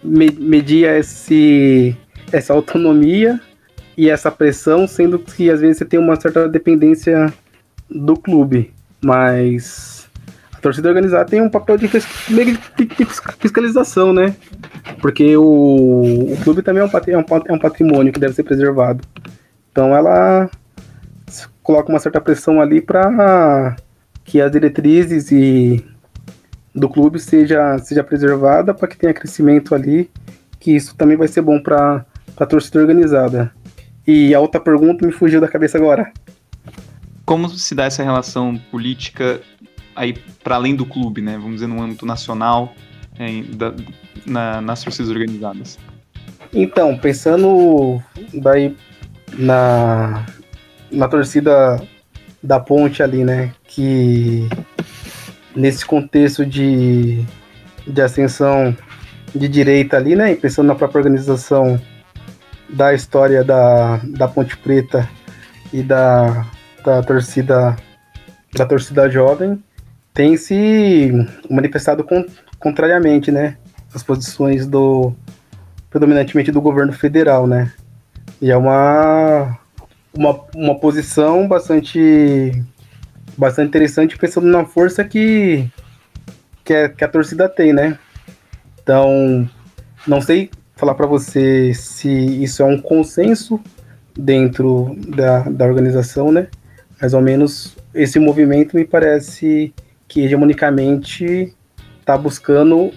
media esse essa autonomia e essa pressão, sendo que às vezes você tem uma certa dependência do clube, mas a torcida organizada tem um papel de, fiscalização, né? Porque o, o clube também é um, é, é um patrimônio que deve ser preservado. Então ela coloca uma certa pressão ali para que as diretrizes e do clube seja, seja preservada para que tenha crescimento ali, que isso também vai ser bom para a torcida organizada. E a outra pergunta me fugiu da cabeça agora. Como se dá essa relação política aí para além do clube, né? Vamos dizer, no âmbito nacional, é, da, na, nas torcidas organizadas? Então, pensando daí na, na torcida da ponte ali, né? Que nesse contexto de, de ascensão de direita ali, né? E pensando na própria organização da história da, da Ponte Preta e da, da torcida da torcida jovem tem se manifestado con, contrariamente, né? As posições do predominantemente do governo federal, né? E é uma uma, uma posição bastante bastante interessante pensando na força que que, é, que a torcida tem, né? Então, não sei falar para você se isso é um consenso dentro da, da organização, né? Mais ou menos esse movimento me parece que hegemonicamente está buscando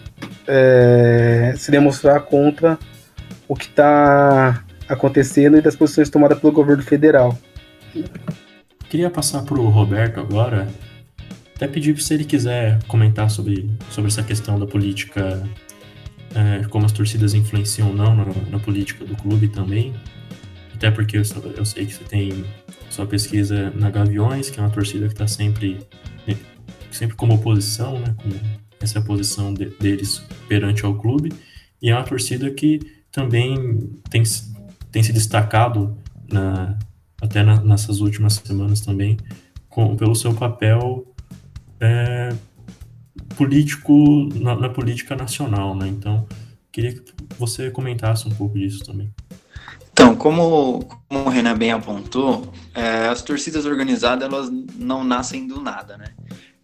é, se demonstrar contra o que está acontecendo e das posições tomadas pelo governo federal. Queria passar para o Roberto agora, até pedir se ele quiser comentar sobre, sobre essa questão da política é, como as torcidas influenciam ou não na, na, política do clube também. Até porque eu, eu, sei que você tem sua pesquisa na Gaviões, que é uma torcida que está sempre, sempre como oposição, né, com essa posição de, deles perante ao clube, e é uma torcida que também tem, tem se destacado na, até na, nessas últimas semanas também com, pelo seu papel é, político na, na, política nacional, né? Então, queria que você comentasse um pouco disso também. Então, como, como o Renan bem apontou, é, as torcidas organizadas elas não nascem do nada, né?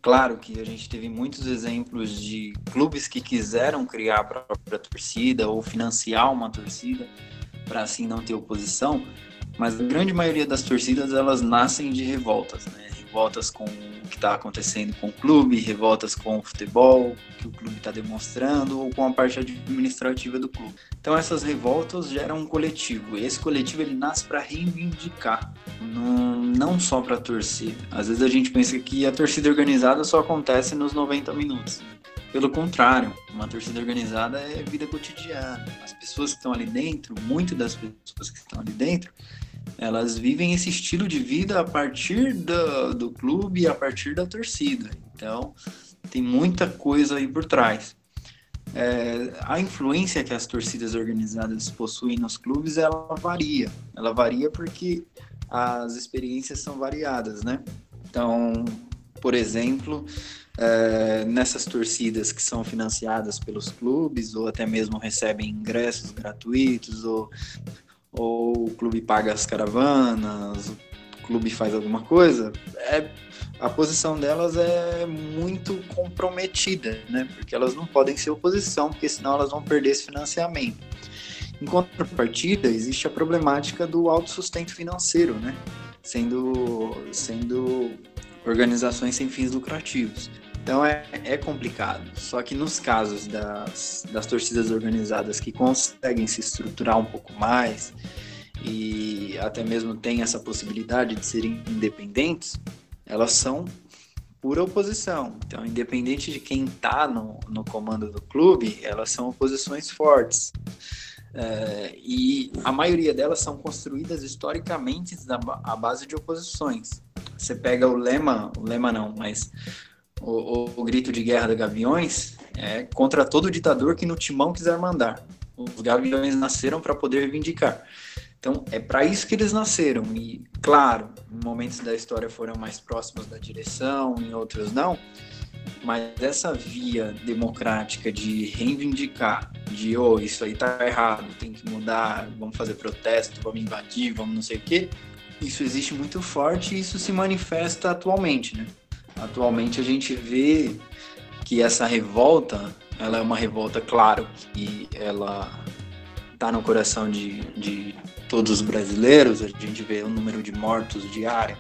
Claro que a gente teve muitos exemplos de clubes que quiseram criar a própria torcida ou financiar uma torcida para assim não ter oposição, mas a grande maioria das torcidas elas nascem de revoltas, né? revoltas com o que está acontecendo com o clube, revoltas com o futebol que o clube está demonstrando ou com a parte administrativa do clube. Então essas revoltas geram um coletivo. E esse coletivo ele nasce para reivindicar, não, não só para torcer. Às vezes a gente pensa que a torcida organizada só acontece nos 90 minutos. Pelo contrário, uma torcida organizada é vida cotidiana. As pessoas que estão ali dentro, muitas das pessoas que estão ali dentro, elas vivem esse estilo de vida a partir do, do clube, a partir da torcida. Então, tem muita coisa aí por trás. É, a influência que as torcidas organizadas possuem nos clubes, ela varia. Ela varia porque as experiências são variadas, né? Então, por exemplo, é, nessas torcidas que são financiadas pelos clubes ou até mesmo recebem ingressos gratuitos ou, ou o clube paga as caravanas, o clube faz alguma coisa, é, a posição delas é muito comprometida, né? Porque elas não podem ser oposição, porque senão elas vão perder esse financiamento. Em contrapartida, existe a problemática do autossustento financeiro, né? Sendo, sendo organizações sem fins lucrativos. Então é, é complicado. Só que nos casos das, das torcidas organizadas que conseguem se estruturar um pouco mais e até mesmo têm essa possibilidade de serem independentes, elas são pura oposição. Então, independente de quem está no, no comando do clube, elas são oposições fortes. É, e a maioria delas são construídas historicamente à base de oposições. Você pega o lema, o lema não, mas o, o, o, grito de guerra da Gaviões é contra todo ditador que no timão quiser mandar. Os Gaviões nasceram para poder reivindicar. Então, é para isso que eles nasceram. E, claro, momentos da história foram mais próximos da direção, em outros não. Mas essa via democrática de reivindicar, de, oh, isso aí tá errado, tem que mudar, vamos fazer protesto, vamos invadir, vamos não sei o quê, isso existe muito forte e isso se manifesta atualmente, né? Atualmente a gente vê que essa revolta, ela é uma revolta, claro, que ela está no coração de, de todos os brasileiros, a gente vê o número de mortos diário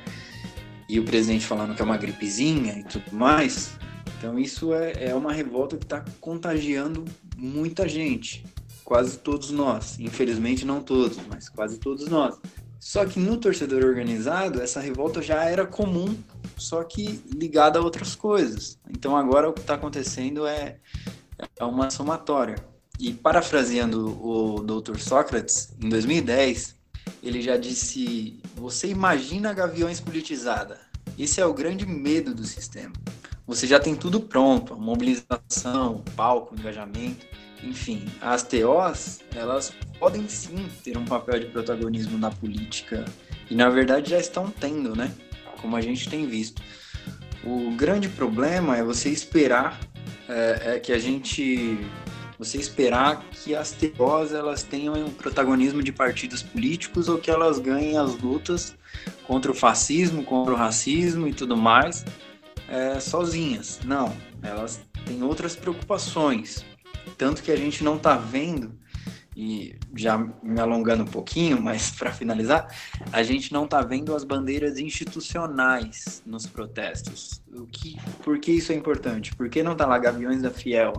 e o presidente falando que é uma gripezinha e tudo mais. Então isso é, é uma revolta que está contagiando muita gente, quase todos nós. Infelizmente não todos, mas quase todos nós. Só que no torcedor organizado, essa revolta já era comum, só que ligada a outras coisas. Então agora o que está acontecendo é, é uma somatória. E parafraseando o doutor Sócrates, em 2010, ele já disse: Você imagina gaviões politizada. Esse é o grande medo do sistema. Você já tem tudo pronto, mobilização, palco, engajamento. Enfim, as TOs, elas podem sim ter um papel de protagonismo na política e na verdade já estão tendo, né? Como a gente tem visto. O grande problema é você esperar é, é que a gente você esperar que as TOs elas tenham um protagonismo de partidos políticos ou que elas ganhem as lutas contra o fascismo, contra o racismo e tudo mais é, sozinhas. Não, elas têm outras preocupações. Tanto que a gente não está vendo, e já me alongando um pouquinho, mas para finalizar, a gente não está vendo as bandeiras institucionais nos protestos. O que, por que isso é importante? Por que não está lá Gaviões da Fiel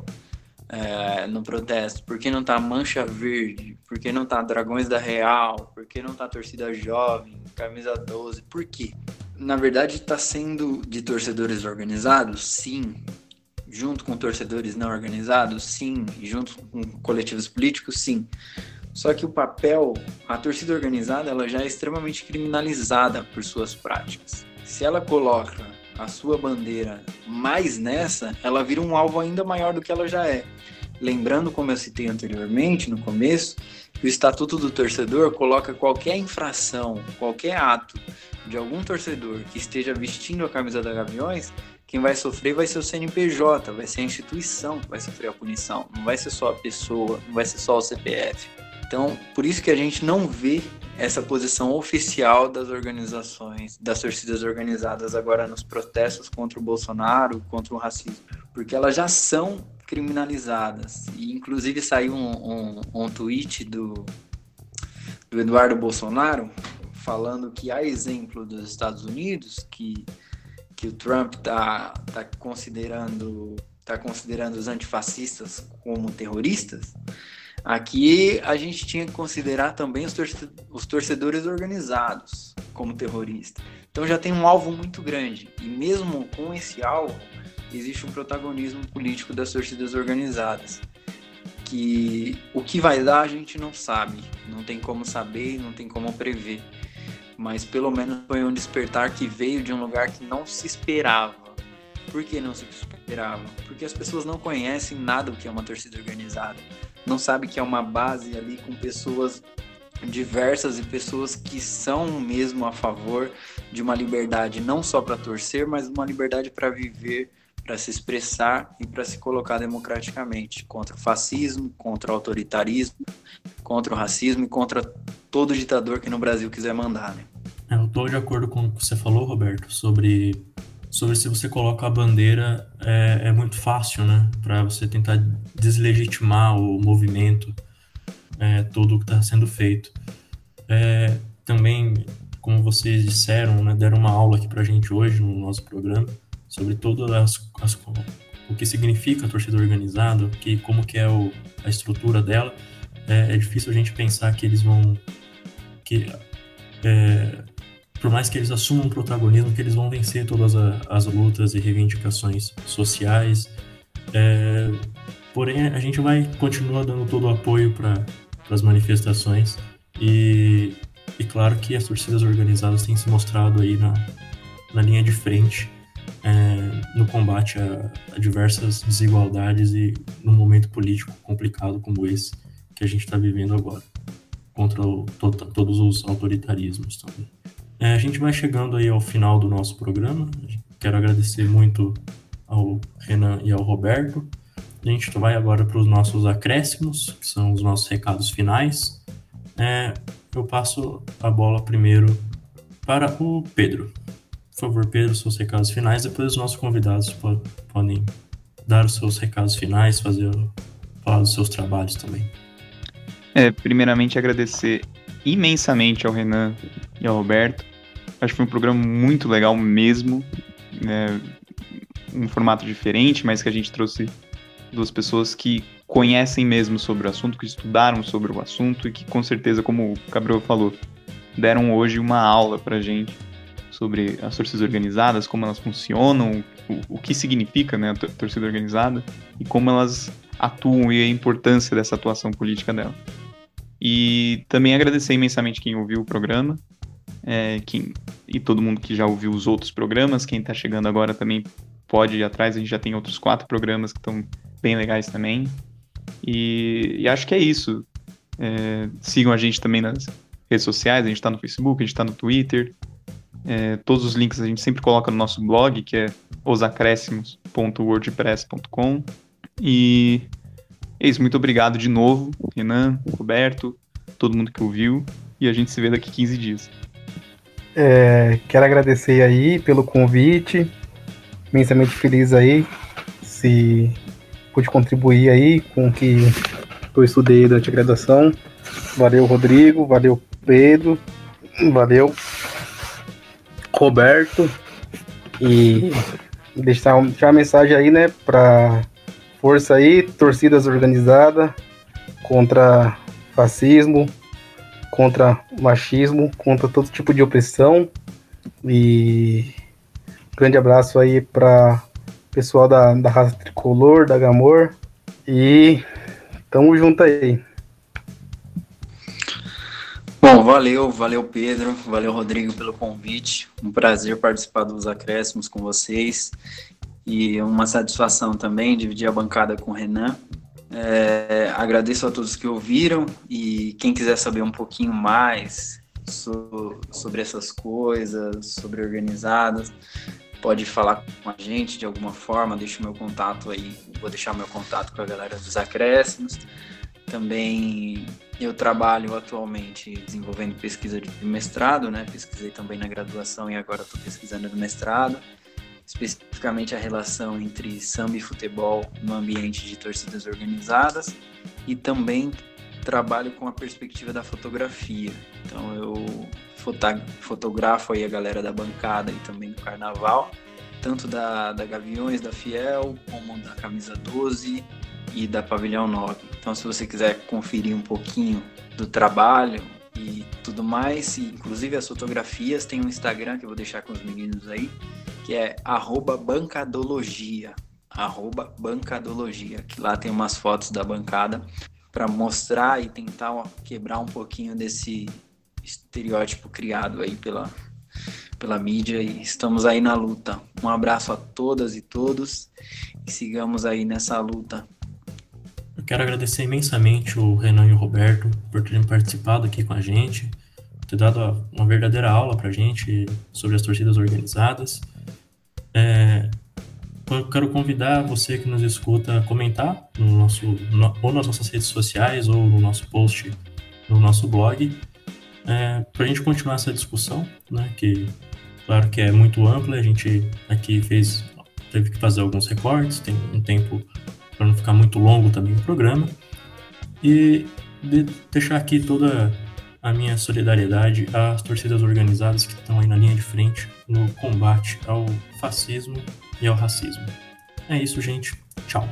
é, no protesto? Por que não está Mancha Verde? Por que não está Dragões da Real? Por que não está Torcida Jovem, Camisa 12? Por quê? Na verdade, está sendo de torcedores organizados? Sim, junto com torcedores não organizados? Sim. Junto com coletivos políticos? Sim. Só que o papel, a torcida organizada, ela já é extremamente criminalizada por suas práticas. Se ela coloca a sua bandeira mais nessa, ela vira um alvo ainda maior do que ela já é. Lembrando, como eu citei anteriormente, no começo, o Estatuto do Torcedor coloca qualquer infração, qualquer ato de algum torcedor que esteja vestindo a camisa da Gaviões quem vai sofrer vai ser o CNPJ, vai ser a instituição que vai sofrer a punição, não vai ser só a pessoa, não vai ser só o CPF. Então, por isso que a gente não vê essa posição oficial das organizações, das torcidas organizadas agora nos protestos contra o Bolsonaro, contra o racismo, porque elas já são criminalizadas. E inclusive saiu um, um, um tweet do, do Eduardo Bolsonaro falando que há exemplo dos Estados Unidos que que o Trump está tá considerando tá considerando os antifascistas como terroristas, aqui a gente tinha que considerar também os, os torcedores organizados como terroristas. Então já tem um alvo muito grande e mesmo com esse alvo existe um protagonismo político das torcidas organizadas que o que vai dar a gente não sabe, não tem como saber, não tem como prever. mas pelo menos foi um despertar que veio de um lugar que não se esperava. Por que não se esperava? Porque as pessoas não conhecem nada do que é uma torcida organizada. Não sabem que é uma base ali com pessoas diversas e pessoas que são mesmo a favor de uma liberdade não só para torcer, mas uma liberdade para viver, para se expressar e para se colocar democraticamente contra o fascismo, contra o autoritarismo, contra o racismo e contra todo ditador que no Brasil quiser mandar, né? É, eu estou de acordo com o que você falou, Roberto, sobre, sobre se você coloca a bandeira, é, é muito fácil, né? Para você tentar deslegitimar o movimento, é, tudo que está sendo feito. É, também, como vocês disseram, né, deram uma aula aqui para gente hoje no nosso programa sobre todas as, as o que significa a torcida organizada, que, como que é o, a estrutura dela. É, é difícil a gente pensar que eles vão que é, por mais que eles assumam protagonismo, que eles vão vencer todas a, as lutas e reivindicações sociais. É, porém, a gente vai continuar dando todo o apoio para as manifestações e, e claro que as torcidas organizadas têm se mostrado aí na, na linha de frente é, no combate a, a, diversas desigualdades e num momento político complicado como esse que a gente está vivendo agora, contra o, to, todos os autoritarismos também. É, a gente vai chegando aí ao final do nosso programa. Quero agradecer muito ao Renan e ao Roberto. A gente vai agora para os nossos acréscimos, que são os nossos recados finais. É, eu passo a bola primeiro para o Pedro. Por favor, Pedro, seus recados finais. Depois os nossos convidados podem dar os seus recados finais, fazer falar dos seus trabalhos também. É, primeiramente agradecer imensamente ao Renan e ao Roberto Acho que foi um programa muito legal mesmo. Né? Um formato diferente, mas que a gente trouxe duas pessoas que conhecem mesmo sobre o assunto, que estudaram sobre o assunto e que, com certeza, como o Gabriel falou, deram hoje uma aula pra gente sobre as torcidas organizadas, como elas funcionam, o, o que significa né, a torcida organizada e como elas atuam e a importância dessa atuação política dela. E também agradecer imensamente quem ouviu o programa, é, quem, e todo mundo que já ouviu os outros programas. Quem está chegando agora também pode ir atrás, a gente já tem outros quatro programas que estão bem legais também. E, e, acho que é isso. É, sigam a gente também nas redes sociais, a gente está no Facebook, a gente está no Twitter. É, todos os links a gente sempre coloca no nosso blog, que é osacrescimos.wordpress.com. E é isso, muito obrigado de novo, Renan, Roberto, todo mundo que ouviu. E a gente se vê daqui 15 dias. É, quero agradecer aí pelo convite. Imensamente feliz aí se pude contribuir aí com o que eu estudei durante a graduação. Valeu, Rodrigo. Valeu, Pedro. Valeu, Roberto. E deixar, deixar uma mensagem aí, né, para força aí, torcidas organizadas contra fascismo, contra machismo, contra todo tipo de opressão. E grande abraço aí para pessoal da, da raça tricolor, da Gamor. E tamo junto aí. Bom, valeu, valeu Pedro, valeu Rodrigo pelo convite. Um prazer participar dos acréscimos com vocês e uma satisfação também dividir a bancada com o Renan. É, agradeço a todos que ouviram e quem quiser saber um pouquinho mais so, sobre essas coisas, sobre organizadas, pode falar com a gente de alguma forma, deixa o meu contato aí, vou deixar meu contato com a galera dos acréscimos. Também eu trabalho atualmente desenvolvendo pesquisa de mestrado, né? Pesquisei também na graduação e agora estou pesquisando no mestrado especificamente a relação entre samba e futebol no ambiente de torcidas organizadas e também trabalho com a perspectiva da fotografia. Então eu fotografo aí a galera da bancada e também do carnaval, tanto da, da Gaviões, da Fiel, como da Camisa 12 e da Pavilhão 9. Então se você quiser conferir um pouquinho do trabalho e tudo mais, e inclusive as fotografias, tem um Instagram que eu vou deixar com os meninos aí, que é bancadologia. Bancadologia, que lá tem umas fotos da bancada para mostrar e tentar quebrar um pouquinho desse, estereótipo criado aí pela, pela mídia e estamos aí na luta. Um abraço a todas e todos e sigamos aí nessa luta. Eu quero agradecer imensamente o Renan e o Roberto por terem participado aqui com a gente, ter dado uma verdadeira aula para a gente sobre as torcidas organizadas. É, eu quero convidar você que nos escuta a comentar no nosso, no, ou nas nossas redes sociais ou no nosso post no nosso blog é, para a gente continuar essa discussão, né? Que claro que é muito ampla, a gente aqui fez teve que fazer alguns recortes, tem um tempo para não ficar muito longo também o programa e de deixar aqui toda a minha solidariedade às torcidas organizadas que estão aí na linha de frente no combate ao fascismo e ao racismo. É isso, gente. Tchau.